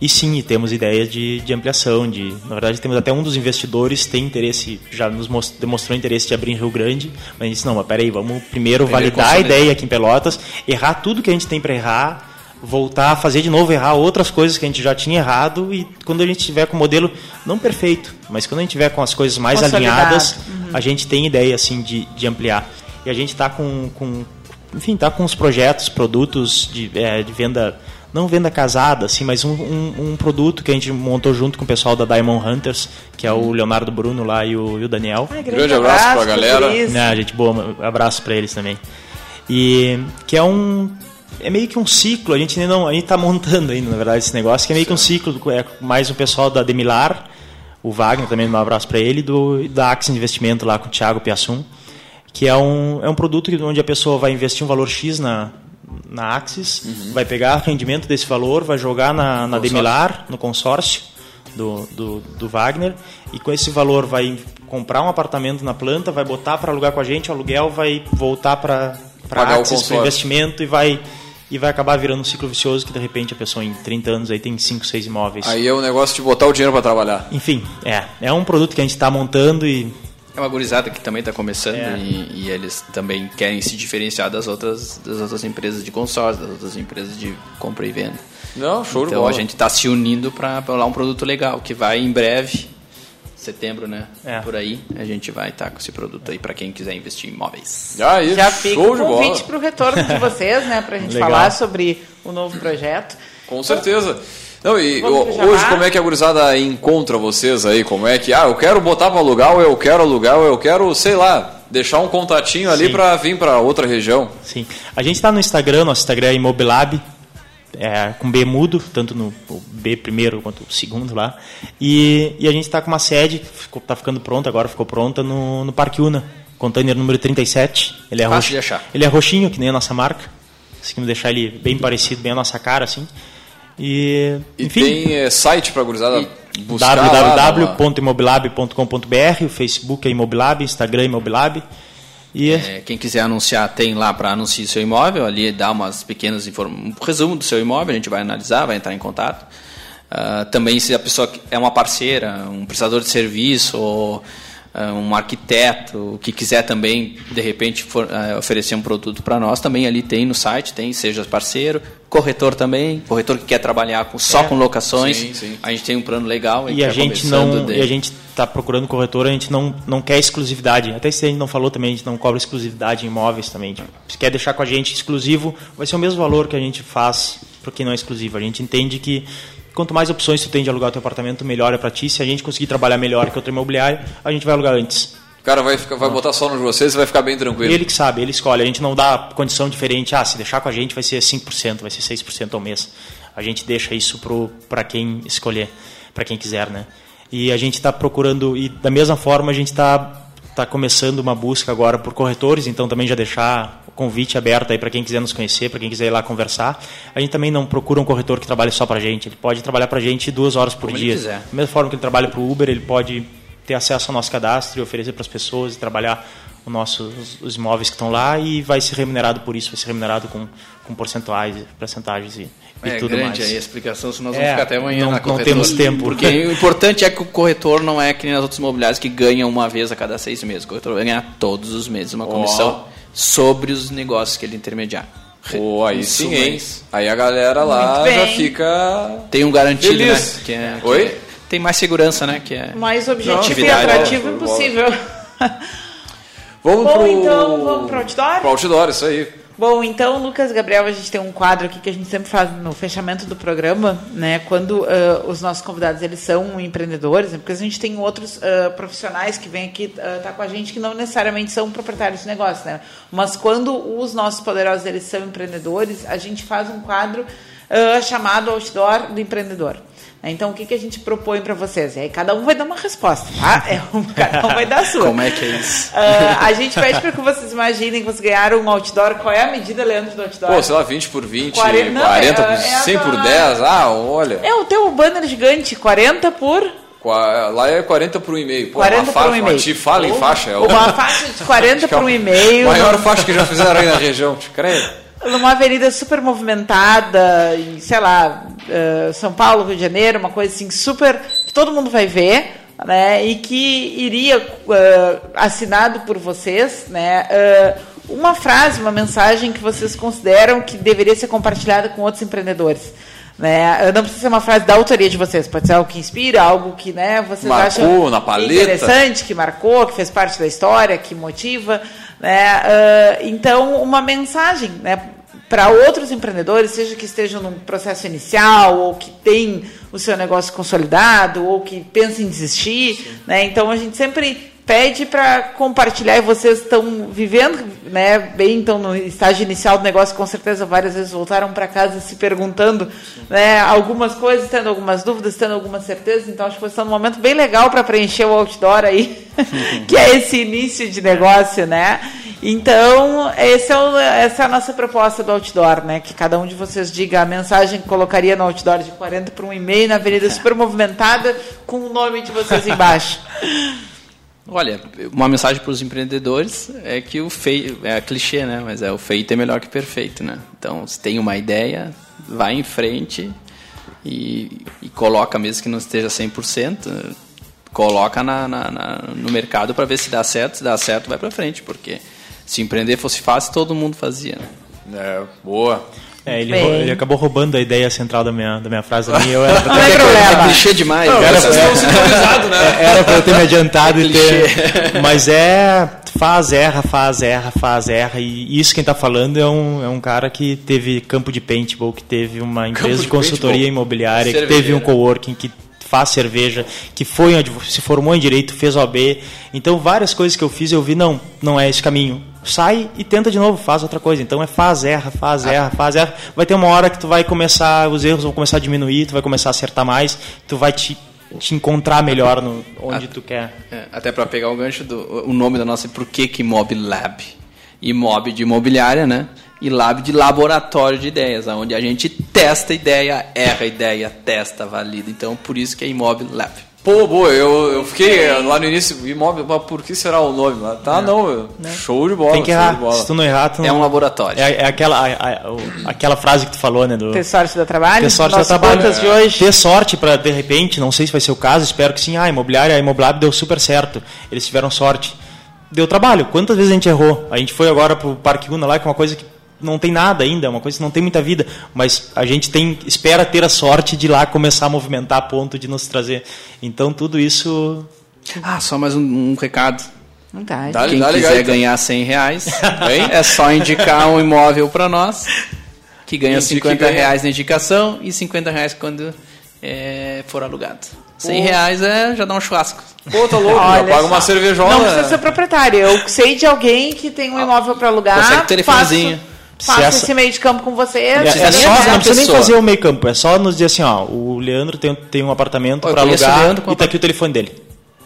[SPEAKER 3] E sim, temos ideias de, de ampliação. De, na verdade, temos até um dos investidores tem interesse, já nos mos- demonstrou interesse de abrir em Rio Grande, mas a gente disse, não, mas peraí, vamos primeiro,
[SPEAKER 4] Primeiro
[SPEAKER 3] validar a ideia aqui em Pelotas, errar tudo que a gente tem para errar, voltar a fazer de novo, errar outras coisas que a gente já tinha errado e quando a gente tiver com o modelo, não perfeito, mas quando a gente tiver com as coisas mais alinhadas,
[SPEAKER 2] Uhum.
[SPEAKER 3] a gente tem ideia assim de, de ampliar. E a gente está com, com, enfim, tá com os projetos, produtos de, é, de venda, não venda casada, assim, mas um, um, um produto que a gente montou junto com o pessoal da Diamond Hunters, que é o Leonardo Bruno lá e o, e o Daniel.
[SPEAKER 2] Ai,
[SPEAKER 1] Grande abraço pra
[SPEAKER 2] pros
[SPEAKER 1] galera.
[SPEAKER 3] Né, gente boa, um abraço para eles também. E que é um é meio que um ciclo, a gente ainda não, a gente tá montando ainda, na verdade, esse negócio, que é meio que um ciclo, é mais o pessoal da Demilar, o Wagner também, um abraço para ele, do da Axis Investimento lá com o Thiago Piassum, que é um, é um produto onde a pessoa vai investir um valor X na na Axis, vai pegar rendimento desse valor, vai jogar na, na Demilar, no consórcio do, do, do Wagner, e com esse valor vai comprar um apartamento na planta, vai botar para alugar com a gente, o aluguel vai voltar para
[SPEAKER 1] o
[SPEAKER 3] Axis, para investimento e vai e vai acabar virando um ciclo vicioso que de repente a pessoa em 30 anos aí tem 5, 6 imóveis.
[SPEAKER 1] Aí é o negócio de botar o dinheiro pra trabalhar.
[SPEAKER 3] Enfim, é, é um produto que a gente está montando e
[SPEAKER 4] É uma gurizada que também está começando
[SPEAKER 3] É.
[SPEAKER 4] e, e eles também querem se diferenciar das outras, das outras empresas de consórcio, das outras empresas de compra e venda.
[SPEAKER 1] Não, show de
[SPEAKER 4] Então
[SPEAKER 1] bola.
[SPEAKER 4] a gente está se unindo para lá um produto legal que vai em breve, setembro, né?
[SPEAKER 3] É.
[SPEAKER 4] Por aí a gente vai estar com esse produto aí para quem quiser investir em imóveis.
[SPEAKER 1] Aí,
[SPEAKER 2] Já fica
[SPEAKER 1] show
[SPEAKER 2] o
[SPEAKER 1] de bola.
[SPEAKER 2] convite para o retorno de vocês, né? Para a gente
[SPEAKER 3] Legal.
[SPEAKER 2] falar sobre o novo projeto.
[SPEAKER 1] Com certeza. Não, e hoje como é que a gurizada encontra vocês aí? Como é que, ah, eu quero botar para alugar, ou eu quero alugar, ou eu quero, sei lá, deixar um contatinho ali para vir para outra região.
[SPEAKER 3] Sim. A gente está no Instagram, nosso Instagram é Imobilab, é, com B mudo, tanto no B primeiro quanto o segundo lá. E, e a gente está com uma sede, ficou, tá ficando pronta, agora ficou pronta no, no Parque Una, container número 37. Ele é, roxo-
[SPEAKER 4] de achar.
[SPEAKER 3] ele é roxinho, que nem a nossa marca. Conseguimos deixar ele bem parecido, bem a nossa cara, assim. E,
[SPEAKER 1] E
[SPEAKER 3] enfim,
[SPEAKER 1] tem é, site para gurizada buscar
[SPEAKER 3] www.imobilab.com.br, o Facebook é Imobilab, Instagram é Imobilab. E
[SPEAKER 4] É, quem quiser anunciar tem lá para anunciar seu imóvel, ali dá umas pequenas informações, um resumo do seu imóvel, a gente vai analisar, vai entrar em contato. Ah, também se a pessoa é uma parceira, um prestador de serviço ou um arquiteto que quiser também de repente for, ah, oferecer um produto para nós, também ali tem no site, tem seja parceiro, corretor também, corretor que quer trabalhar com, só
[SPEAKER 3] É.
[SPEAKER 4] com locações,
[SPEAKER 1] Sim, sim.
[SPEAKER 4] a gente tem um plano legal
[SPEAKER 3] E a
[SPEAKER 4] tá
[SPEAKER 3] gente não,
[SPEAKER 4] de-
[SPEAKER 3] e a gente está procurando corretor, a gente não, não quer exclusividade. Até se a gente não falou também, a gente não cobra exclusividade em imóveis também. Tipo, se quer deixar com a gente exclusivo, vai ser o mesmo valor que a gente faz para quem não é exclusivo. A gente entende que quanto mais opções tu tem de alugar o teu apartamento, melhor é para ti. Se a gente conseguir trabalhar melhor que outra imobiliária, a gente vai alugar antes.
[SPEAKER 1] O cara vai, ficar, vai botar só nos vocês e vai ficar bem tranquilo.
[SPEAKER 3] Ele que sabe, ele escolhe. A gente não dá condição diferente. Ah, se deixar com a gente vai ser 5%, vai ser 6% ao mês. A gente deixa isso para quem escolher, para quem quiser, né? E a gente está procurando, e da mesma forma a gente está tá começando uma busca agora por corretores, então também já deixar convite aberto aí para quem quiser nos conhecer, para quem quiser ir lá conversar. A gente também não procura um corretor que trabalhe só para a gente, ele pode trabalhar para a gente duas horas por
[SPEAKER 4] Como
[SPEAKER 3] dia. Da mesma forma que ele trabalha para o Uber, ele pode ter acesso ao nosso cadastro e oferecer para as pessoas e trabalhar o nosso, os, imóveis que estão lá e vai ser remunerado por isso, vai ser remunerado com, com porcentuais, percentagens e, e
[SPEAKER 4] é
[SPEAKER 3] tudo
[SPEAKER 4] grande
[SPEAKER 3] mais.
[SPEAKER 4] aí a explicação, senão nós
[SPEAKER 3] É,
[SPEAKER 4] vamos ficar até amanhã
[SPEAKER 3] não-
[SPEAKER 4] na
[SPEAKER 3] não
[SPEAKER 4] corretora.
[SPEAKER 3] temos tempo.
[SPEAKER 4] Porque o importante é que o corretor não é que nem nas outras imobiliárias que ganha uma vez a cada seis meses. O corretor vai ganhar todos os meses uma comissão sobre os negócios que ele intermediar.
[SPEAKER 1] Pô, aí sim, hein? Aí a galera lá já fica.
[SPEAKER 4] Tem um garantido,
[SPEAKER 1] Feliz.
[SPEAKER 4] né? Que é, que
[SPEAKER 1] Oi?
[SPEAKER 4] é- tem mais segurança, né? Que é
[SPEAKER 2] Mais objetivo e atrativo
[SPEAKER 1] bola.
[SPEAKER 2] impossível.
[SPEAKER 1] Vamos
[SPEAKER 2] Bom,
[SPEAKER 1] pro.
[SPEAKER 2] então, vamos pro outdoor?
[SPEAKER 1] Pro outdoor, isso aí.
[SPEAKER 2] Bom, então, Lucas Gabriel, a gente tem um quadro aqui que a gente sempre faz no fechamento do programa, né? Quando ah, os nossos convidados eles são empreendedores, né, porque a gente tem outros ah, profissionais que vêm aqui estar tá com a gente que não necessariamente são proprietários de negócio, né? Mas quando os nossos poderosos eles são empreendedores, a gente faz um quadro ah, chamado Outdoor do Empreendedor. né? Então, o que, que a gente propõe para vocês? E aí, cada um vai dar uma resposta, tá? É, um- cada um vai dar a sua.
[SPEAKER 4] Como é que é isso?
[SPEAKER 2] Ah, a gente pede para que vocês imaginem que vocês ganharam um outdoor. Qual é a medida, Leandro, do outdoor?
[SPEAKER 1] Pô, sei lá, 20 por 20,
[SPEAKER 2] Quarenta- não,
[SPEAKER 1] 40 por
[SPEAKER 2] é- é a
[SPEAKER 1] 100 por
[SPEAKER 2] da-
[SPEAKER 1] 10. Ah, olha.
[SPEAKER 2] É o teu banner gigante, 40 por...
[SPEAKER 1] Lá é 40 por 1,5. Pô,
[SPEAKER 2] 40
[SPEAKER 1] uma
[SPEAKER 2] por
[SPEAKER 1] faixa,
[SPEAKER 2] um e-mail.
[SPEAKER 1] uma te fala em faixa. É o-
[SPEAKER 2] Uma faixa de 40
[SPEAKER 1] Acho que é
[SPEAKER 2] por um
[SPEAKER 1] a
[SPEAKER 2] e-mail.
[SPEAKER 1] Maior faixa que já fizeram aí na região. Creio.
[SPEAKER 2] Numa avenida super movimentada, em, sei lá, eh, São Paulo, Rio de Janeiro, uma coisa assim super. que todo mundo vai ver, né? E que iria, eh, assinado por vocês, né? eh, uma frase, uma mensagem que vocês consideram que deveria ser compartilhada com outros empreendedores. Né? Não precisa ser uma frase da autoria de vocês, pode ser algo que inspira, algo que né, vocês
[SPEAKER 1] Marcou
[SPEAKER 2] acham interessante, que marcou, que fez parte da história, que motiva. Né? Ah, então, uma mensagem né, para outros empreendedores, seja que estejam num processo inicial, ou que tem o seu negócio consolidado, ou que pensem em desistir. Né? Então, a gente sempre pede para compartilhar e vocês estão vivendo, né, bem então no estágio inicial do negócio, com certeza várias vezes voltaram para casa se perguntando, né, algumas coisas, tendo algumas dúvidas, tendo algumas certezas, então acho que vocês estão num momento bem legal para preencher o outdoor aí, que é esse início de negócio, né? Então, é o- essa é a nossa proposta do outdoor, né? Que cada um de vocês diga a mensagem que colocaria no outdoor de 40 por um e-mail na avenida super movimentada com o nome de vocês embaixo.
[SPEAKER 4] Olha, uma mensagem para os empreendedores é que o feio é clichê, né? Mas é o feito é melhor que perfeito, né? Então, se tem uma ideia, vai em frente e, e coloca, mesmo que não esteja 100%, coloca na, na- na- no mercado para ver se dá certo. Se dá certo, vai para frente, porque se empreender fosse fácil, todo mundo fazia. Né?
[SPEAKER 1] É, boa.
[SPEAKER 3] É, ele, rou- ele acabou roubando a ideia central da minha, da minha frase ali. Eu era pra
[SPEAKER 2] Não
[SPEAKER 3] ter,
[SPEAKER 2] é problema.
[SPEAKER 4] É clichê demais.
[SPEAKER 1] Não,
[SPEAKER 4] né?
[SPEAKER 1] vocês estão sintonizados, né?
[SPEAKER 3] era pra eu ter me adiantado e ter. Mas é. Faz, erra, faz, erra, faz, erra. E isso quem tá falando é um, é um cara que teve campo de paintball, que teve uma empresa
[SPEAKER 1] de
[SPEAKER 3] de consultoria
[SPEAKER 1] paintball.
[SPEAKER 3] imobiliária, que teve um coworking, que faz cerveja, que foi onde se formou em direito, fez OAB. Então várias coisas que eu fiz eu vi, não, não é esse caminho. Sai e tenta de novo, faz outra coisa. Então é faz, erra, faz,
[SPEAKER 1] Ah.
[SPEAKER 3] erra, faz, erra. Vai ter uma hora que tu vai começar, os erros vão começar a diminuir, tu vai começar a acertar mais, tu vai te, te encontrar melhor no, onde tu quer.
[SPEAKER 4] É, até para pegar o gancho do o nome da nossa, por que que Imob Lab? Imob de imobiliária, né? E Lab de laboratório de ideias, onde a gente testa a ideia, erra a ideia, testa, valida. Então, por isso que é Imob Lab.
[SPEAKER 1] Pô, boa, eu, eu fiquei lá no início, imóvel, mas por que será o nome? Mas Tá, não, show de bola.
[SPEAKER 3] Tem que errar.
[SPEAKER 1] de bola.
[SPEAKER 3] Se tu não errar, tu não...
[SPEAKER 4] É um laboratório.
[SPEAKER 3] É, é aquela, a- a- o- aquela frase que tu falou, né? Do...
[SPEAKER 2] Ter sorte do trabalho.
[SPEAKER 3] Ter sorte do trabalho.
[SPEAKER 2] pautas de hoje.
[SPEAKER 3] Ter sorte para, de repente, não sei se vai ser o caso, espero que sim. Ah, a imobiliária, a imobiliária deu super certo. Eles tiveram sorte. Deu trabalho. Quantas vezes a gente errou? A gente foi agora pro Parque Una lá, que é uma coisa que não tem nada ainda, é uma coisa que não tem muita vida. Mas a gente tem espera ter a sorte de lá começar a movimentar a ponto de nos trazer. Então tudo isso.
[SPEAKER 4] Ah, só mais um, um recado.
[SPEAKER 2] Não.
[SPEAKER 1] Dá-
[SPEAKER 4] Quem
[SPEAKER 1] dá
[SPEAKER 4] quiser
[SPEAKER 1] então.
[SPEAKER 4] ganhar 100 reais, é só indicar um imóvel para nós, que ganha
[SPEAKER 1] Indique
[SPEAKER 4] 50
[SPEAKER 1] ganha.
[SPEAKER 4] reais na indicação e 50 reais quando é, for alugado. 100
[SPEAKER 1] Pô.
[SPEAKER 4] reais é, já dá um churrasco.
[SPEAKER 1] Pô, tá louco, já
[SPEAKER 2] Olha
[SPEAKER 1] paga uma cervejola.
[SPEAKER 2] Não precisa ser proprietário. Eu sei de alguém que tem um imóvel para alugar.
[SPEAKER 4] Consegue o telefonezinho.
[SPEAKER 2] Faço, faço
[SPEAKER 3] Se essa-
[SPEAKER 2] esse meio de campo com vocês.
[SPEAKER 3] É, é só, não precisa nem fazer o meio campo, é só nos dizer assim, ó, o Leandro tem, tem um apartamento para alugar e tá aqui o telefone dele.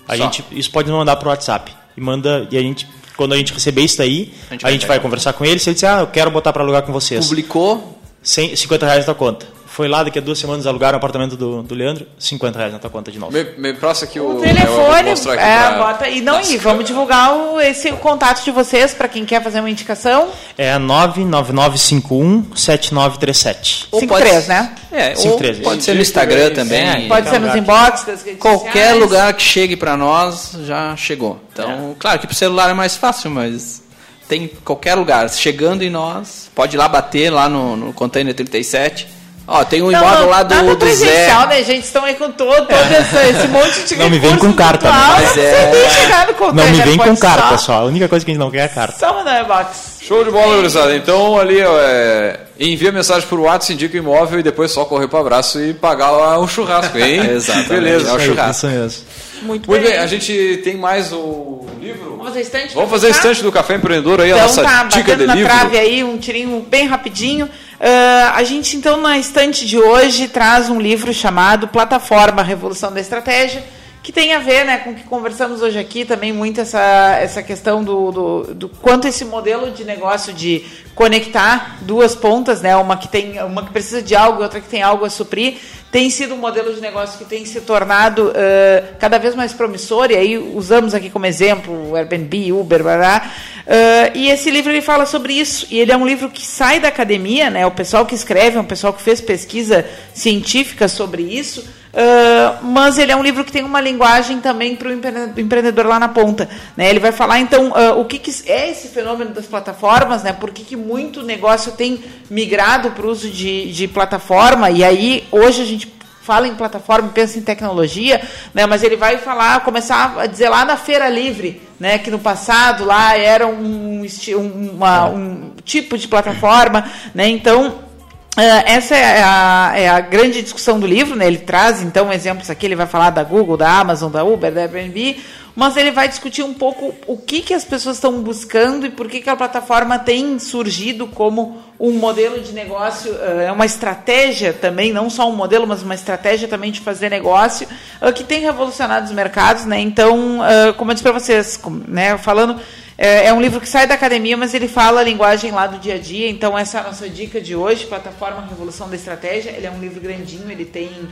[SPEAKER 3] A
[SPEAKER 4] Só.
[SPEAKER 3] gente, isso pode nos mandar pro WhatsApp. E manda, e a gente, quando a gente receber isso daí,
[SPEAKER 4] A gente
[SPEAKER 3] a
[SPEAKER 4] vai
[SPEAKER 3] gente vai conversar com ele. Se ele disser, ah, eu quero botar para alugar com vocês.
[SPEAKER 4] Publicou,
[SPEAKER 3] 100, 50 reais na tua conta. Foi lá, daqui a duas semanas alugaram o apartamento do, do Leandro, 50 reais na tua conta de novo.
[SPEAKER 1] Me, me passa aqui o,
[SPEAKER 2] O
[SPEAKER 1] eu vou
[SPEAKER 2] telefone,
[SPEAKER 1] aqui
[SPEAKER 2] é,
[SPEAKER 1] pra-
[SPEAKER 2] bota e não
[SPEAKER 1] Nossa,
[SPEAKER 2] e vamos divulgar o, esse o contato de vocês para quem quer fazer uma indicação.
[SPEAKER 3] É 99951-7937.
[SPEAKER 4] Ou
[SPEAKER 2] 53,
[SPEAKER 4] pode-
[SPEAKER 2] né?
[SPEAKER 4] é,
[SPEAKER 3] Cinco,
[SPEAKER 4] ou
[SPEAKER 3] três.
[SPEAKER 4] pode ser no Instagram também.
[SPEAKER 2] Pode ser nos inbox das redes
[SPEAKER 4] Qualquer
[SPEAKER 2] sociais.
[SPEAKER 4] lugar que chegue para nós já chegou. Então, claro que pro celular é mais fácil, mas tem qualquer lugar. Chegando em nós, pode ir lá bater lá no, no container 37. Ó, tem um
[SPEAKER 2] Não,
[SPEAKER 4] imóvel
[SPEAKER 2] não,
[SPEAKER 4] lá do,
[SPEAKER 2] nada
[SPEAKER 4] do Zé.
[SPEAKER 2] presencial, né, gente? Estão aí com todo, todo esse, esse monte de
[SPEAKER 3] Não me vem com carta, né?
[SPEAKER 2] não
[SPEAKER 4] Mas
[SPEAKER 2] precisa
[SPEAKER 4] é-
[SPEAKER 2] nem chegar no container,
[SPEAKER 3] Não me vem com carta
[SPEAKER 2] só,
[SPEAKER 3] só. A única coisa que a gente não quer é carta.
[SPEAKER 2] Só mandar um inbox.
[SPEAKER 1] Show de bola, gurizada. Então ali, ó, é, envia mensagem pro WhatsApp, indica o imóvel e depois só correr pro abraço e pagar lá o churrasco, hein?
[SPEAKER 4] Exatamente.
[SPEAKER 1] Beleza.
[SPEAKER 4] É o churrasco.
[SPEAKER 3] Isso mesmo.
[SPEAKER 2] Muito,
[SPEAKER 1] Muito bem, a gente tem mais o livro.
[SPEAKER 2] Vamos fazer estante?
[SPEAKER 1] Vamos fazer estante do Café Empreendedor aí, a
[SPEAKER 2] Então
[SPEAKER 1] nossa
[SPEAKER 2] tá,
[SPEAKER 1] dica de
[SPEAKER 2] na
[SPEAKER 1] livro.
[SPEAKER 2] trave aí, um tirinho bem rapidinho. Ah, a gente, então, na estante de hoje, traz um livro chamado Plataforma Revolução da Estratégia, que tem a ver né, com o que conversamos hoje aqui, também muito essa, essa questão do, do, do quanto esse modelo de negócio de conectar duas pontas, né, uma que tem uma que precisa de algo e outra que tem algo a suprir, tem sido um modelo de negócio que tem se tornado ah, cada vez mais promissor, e aí usamos aqui como exemplo o Airbnb, Uber, blá, blá. Ah, e esse livro ele fala sobre isso, e ele é um livro que sai da academia, né, o pessoal que escreve, é um pessoal que fez pesquisa científica sobre isso, ah, mas ele é um livro que tem uma linguagem também para o empreendedor lá na ponta. Né? Ele vai falar, então, ah, o que, que é esse fenômeno das plataformas, né? por que, que muito negócio tem migrado para o uso de, de plataforma, e aí hoje a gente fala em plataforma, pensa em tecnologia, né? Mas ele vai falar, começar a dizer lá na Feira Livre, né? Que no passado lá era um, um- uma- um tipo de plataforma, né? Então ah, essa é a, é a grande discussão do livro, né? Ele traz então exemplos aqui, ele vai falar da Google, da Amazon, da Uber, da Airbnb, mas ele vai discutir um pouco o que, que as pessoas estão buscando e por que, que a plataforma tem surgido como um modelo de negócio, ah, é uma estratégia também, não só um modelo, mas uma estratégia também de fazer negócio, ah, que tem revolucionado os mercados, né? Então, ah, como eu disse para vocês, né, falando é um livro que sai da academia, mas ele fala a linguagem lá do dia a dia. Então, essa é a nossa dica de hoje, Plataforma Revolução da Estratégia. Ele é um livro grandinho, ele tem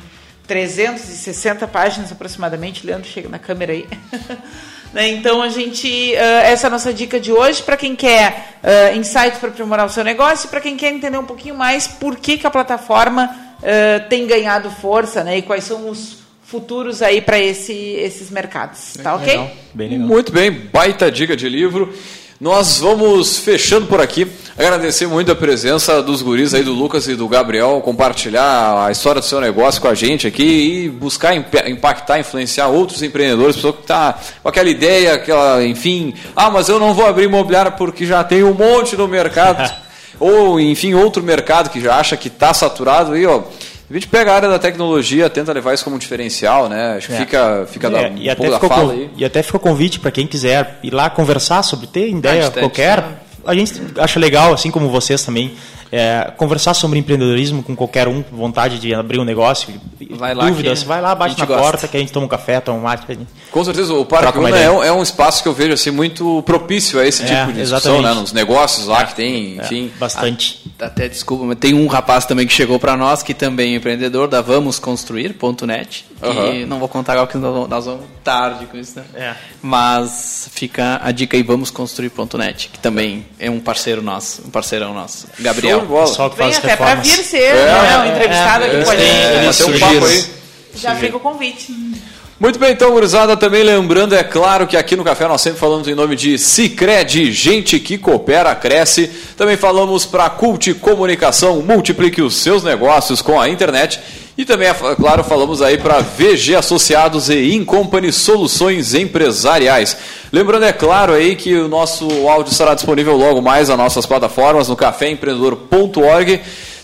[SPEAKER 2] 360 páginas aproximadamente. Leandro, chega na câmera aí. Né, Então, a gente. ah, essa é a nossa dica de hoje para quem quer ah, insights para aprimorar o seu negócio e para quem quer entender um pouquinho mais por que, que a plataforma ah, tem ganhado força né, e quais são os futuros aí para esse, esses mercados. Tá ok?
[SPEAKER 3] Legal, bem legal.
[SPEAKER 1] Muito bem, baita dica de livro. Nós vamos fechando por aqui. Agradecer muito a presença dos guris aí, do Lucas e do Gabriel, compartilhar a história do seu negócio com a gente aqui e buscar impactar, influenciar outros empreendedores, pessoa que está com aquela ideia, aquela, enfim, ah, mas eu não vou abrir imobiliária porque já tem um monte no mercado. Ou, enfim, outro mercado que já acha que está saturado aí, ó. A gente pega a área da tecnologia, tenta levar isso como um diferencial, né? Acho que
[SPEAKER 3] É.
[SPEAKER 1] fica, fica da,
[SPEAKER 3] É,
[SPEAKER 1] um
[SPEAKER 3] e, até
[SPEAKER 1] pouco da
[SPEAKER 3] ficou
[SPEAKER 1] fala aí.
[SPEAKER 3] e até fica o convite para quem quiser ir lá conversar sobre ter ideia
[SPEAKER 4] Bastante,
[SPEAKER 3] qualquer.
[SPEAKER 4] né?
[SPEAKER 3] A gente acha legal, assim como vocês também, é, conversar sobre empreendedorismo com qualquer um, vontade de abrir um negócio,
[SPEAKER 4] Vai lá
[SPEAKER 3] dúvidas, vai lá, bate
[SPEAKER 4] gente
[SPEAKER 3] na
[SPEAKER 4] gosta.
[SPEAKER 3] porta que a gente toma um café, toma um mate.
[SPEAKER 1] Com certeza, o Parque Una é um, é um espaço que eu vejo assim, muito propício a esse
[SPEAKER 3] É,
[SPEAKER 1] tipo de discussão,
[SPEAKER 3] exatamente.
[SPEAKER 1] né? Nos negócios lá que tem,
[SPEAKER 3] É,
[SPEAKER 1] enfim.
[SPEAKER 3] bastante.
[SPEAKER 4] Até desculpa, mas tem um rapaz também que chegou para nós, que também é empreendedor, da vamosconstruir.net. Que
[SPEAKER 1] Aham.
[SPEAKER 4] não vou contar agora, porque nós vamos- tarde com isso, né?
[SPEAKER 3] É.
[SPEAKER 4] Mas fica a dica aí, vamosconstruir.net, que também é um parceiro nosso, um parceirão nosso. Gabriel.
[SPEAKER 3] Pessoal que
[SPEAKER 2] Vem
[SPEAKER 3] faz
[SPEAKER 2] até para
[SPEAKER 3] reformas.
[SPEAKER 2] vir ser né, um entrevistado aqui com a
[SPEAKER 3] tem-
[SPEAKER 2] gente.
[SPEAKER 1] É, um papo aí.
[SPEAKER 2] Já fica o convite.
[SPEAKER 1] Muito bem, então, gurizada, também lembrando, é claro que aqui no Café nós sempre falamos em nome de Cicred, gente que coopera, cresce. Também falamos para Cult Comunicação, multiplique os seus negócios com a internet. E também, é claro, falamos aí para VG Associados e Incompany Soluções Empresariais. Lembrando, é claro, aí que o nosso áudio estará disponível logo mais nas nossas plataformas, no caféempreendedor.org.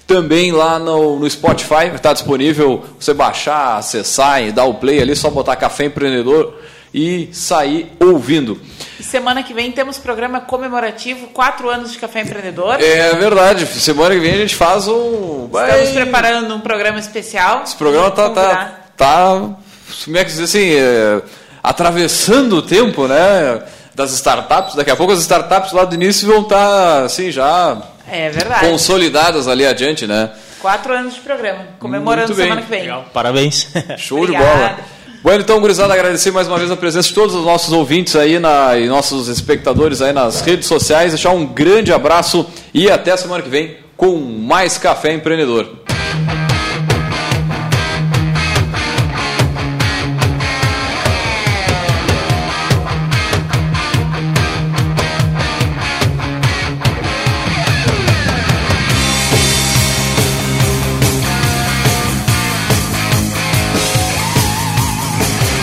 [SPEAKER 1] Também lá no, no Spotify está disponível você baixar, acessar e dar o play ali, só botar Café Empreendedor e sair ouvindo.
[SPEAKER 2] Semana que vem temos programa comemorativo, quatro anos de Café Empreendedor.
[SPEAKER 1] É verdade, semana que vem a gente faz um.
[SPEAKER 2] Estamos preparando um programa especial.
[SPEAKER 1] Esse programa tá, tá, tá como é que dizer assim, é, atravessando o tempo, né? Das startups. Daqui a pouco as startups lá do início vão estar assim já
[SPEAKER 2] É verdade.
[SPEAKER 1] consolidadas ali adiante, né?
[SPEAKER 2] Quatro anos de programa, comemorando
[SPEAKER 1] Muito bem.
[SPEAKER 2] semana que vem.
[SPEAKER 3] Legal, parabéns.
[SPEAKER 1] Show de bola. Bueno, então, gurizada, agradecer mais uma vez a presença de todos os nossos ouvintes aí na, e nossos espectadores aí nas redes sociais. Deixar um grande abraço e até semana que vem com mais Café Empreendedor.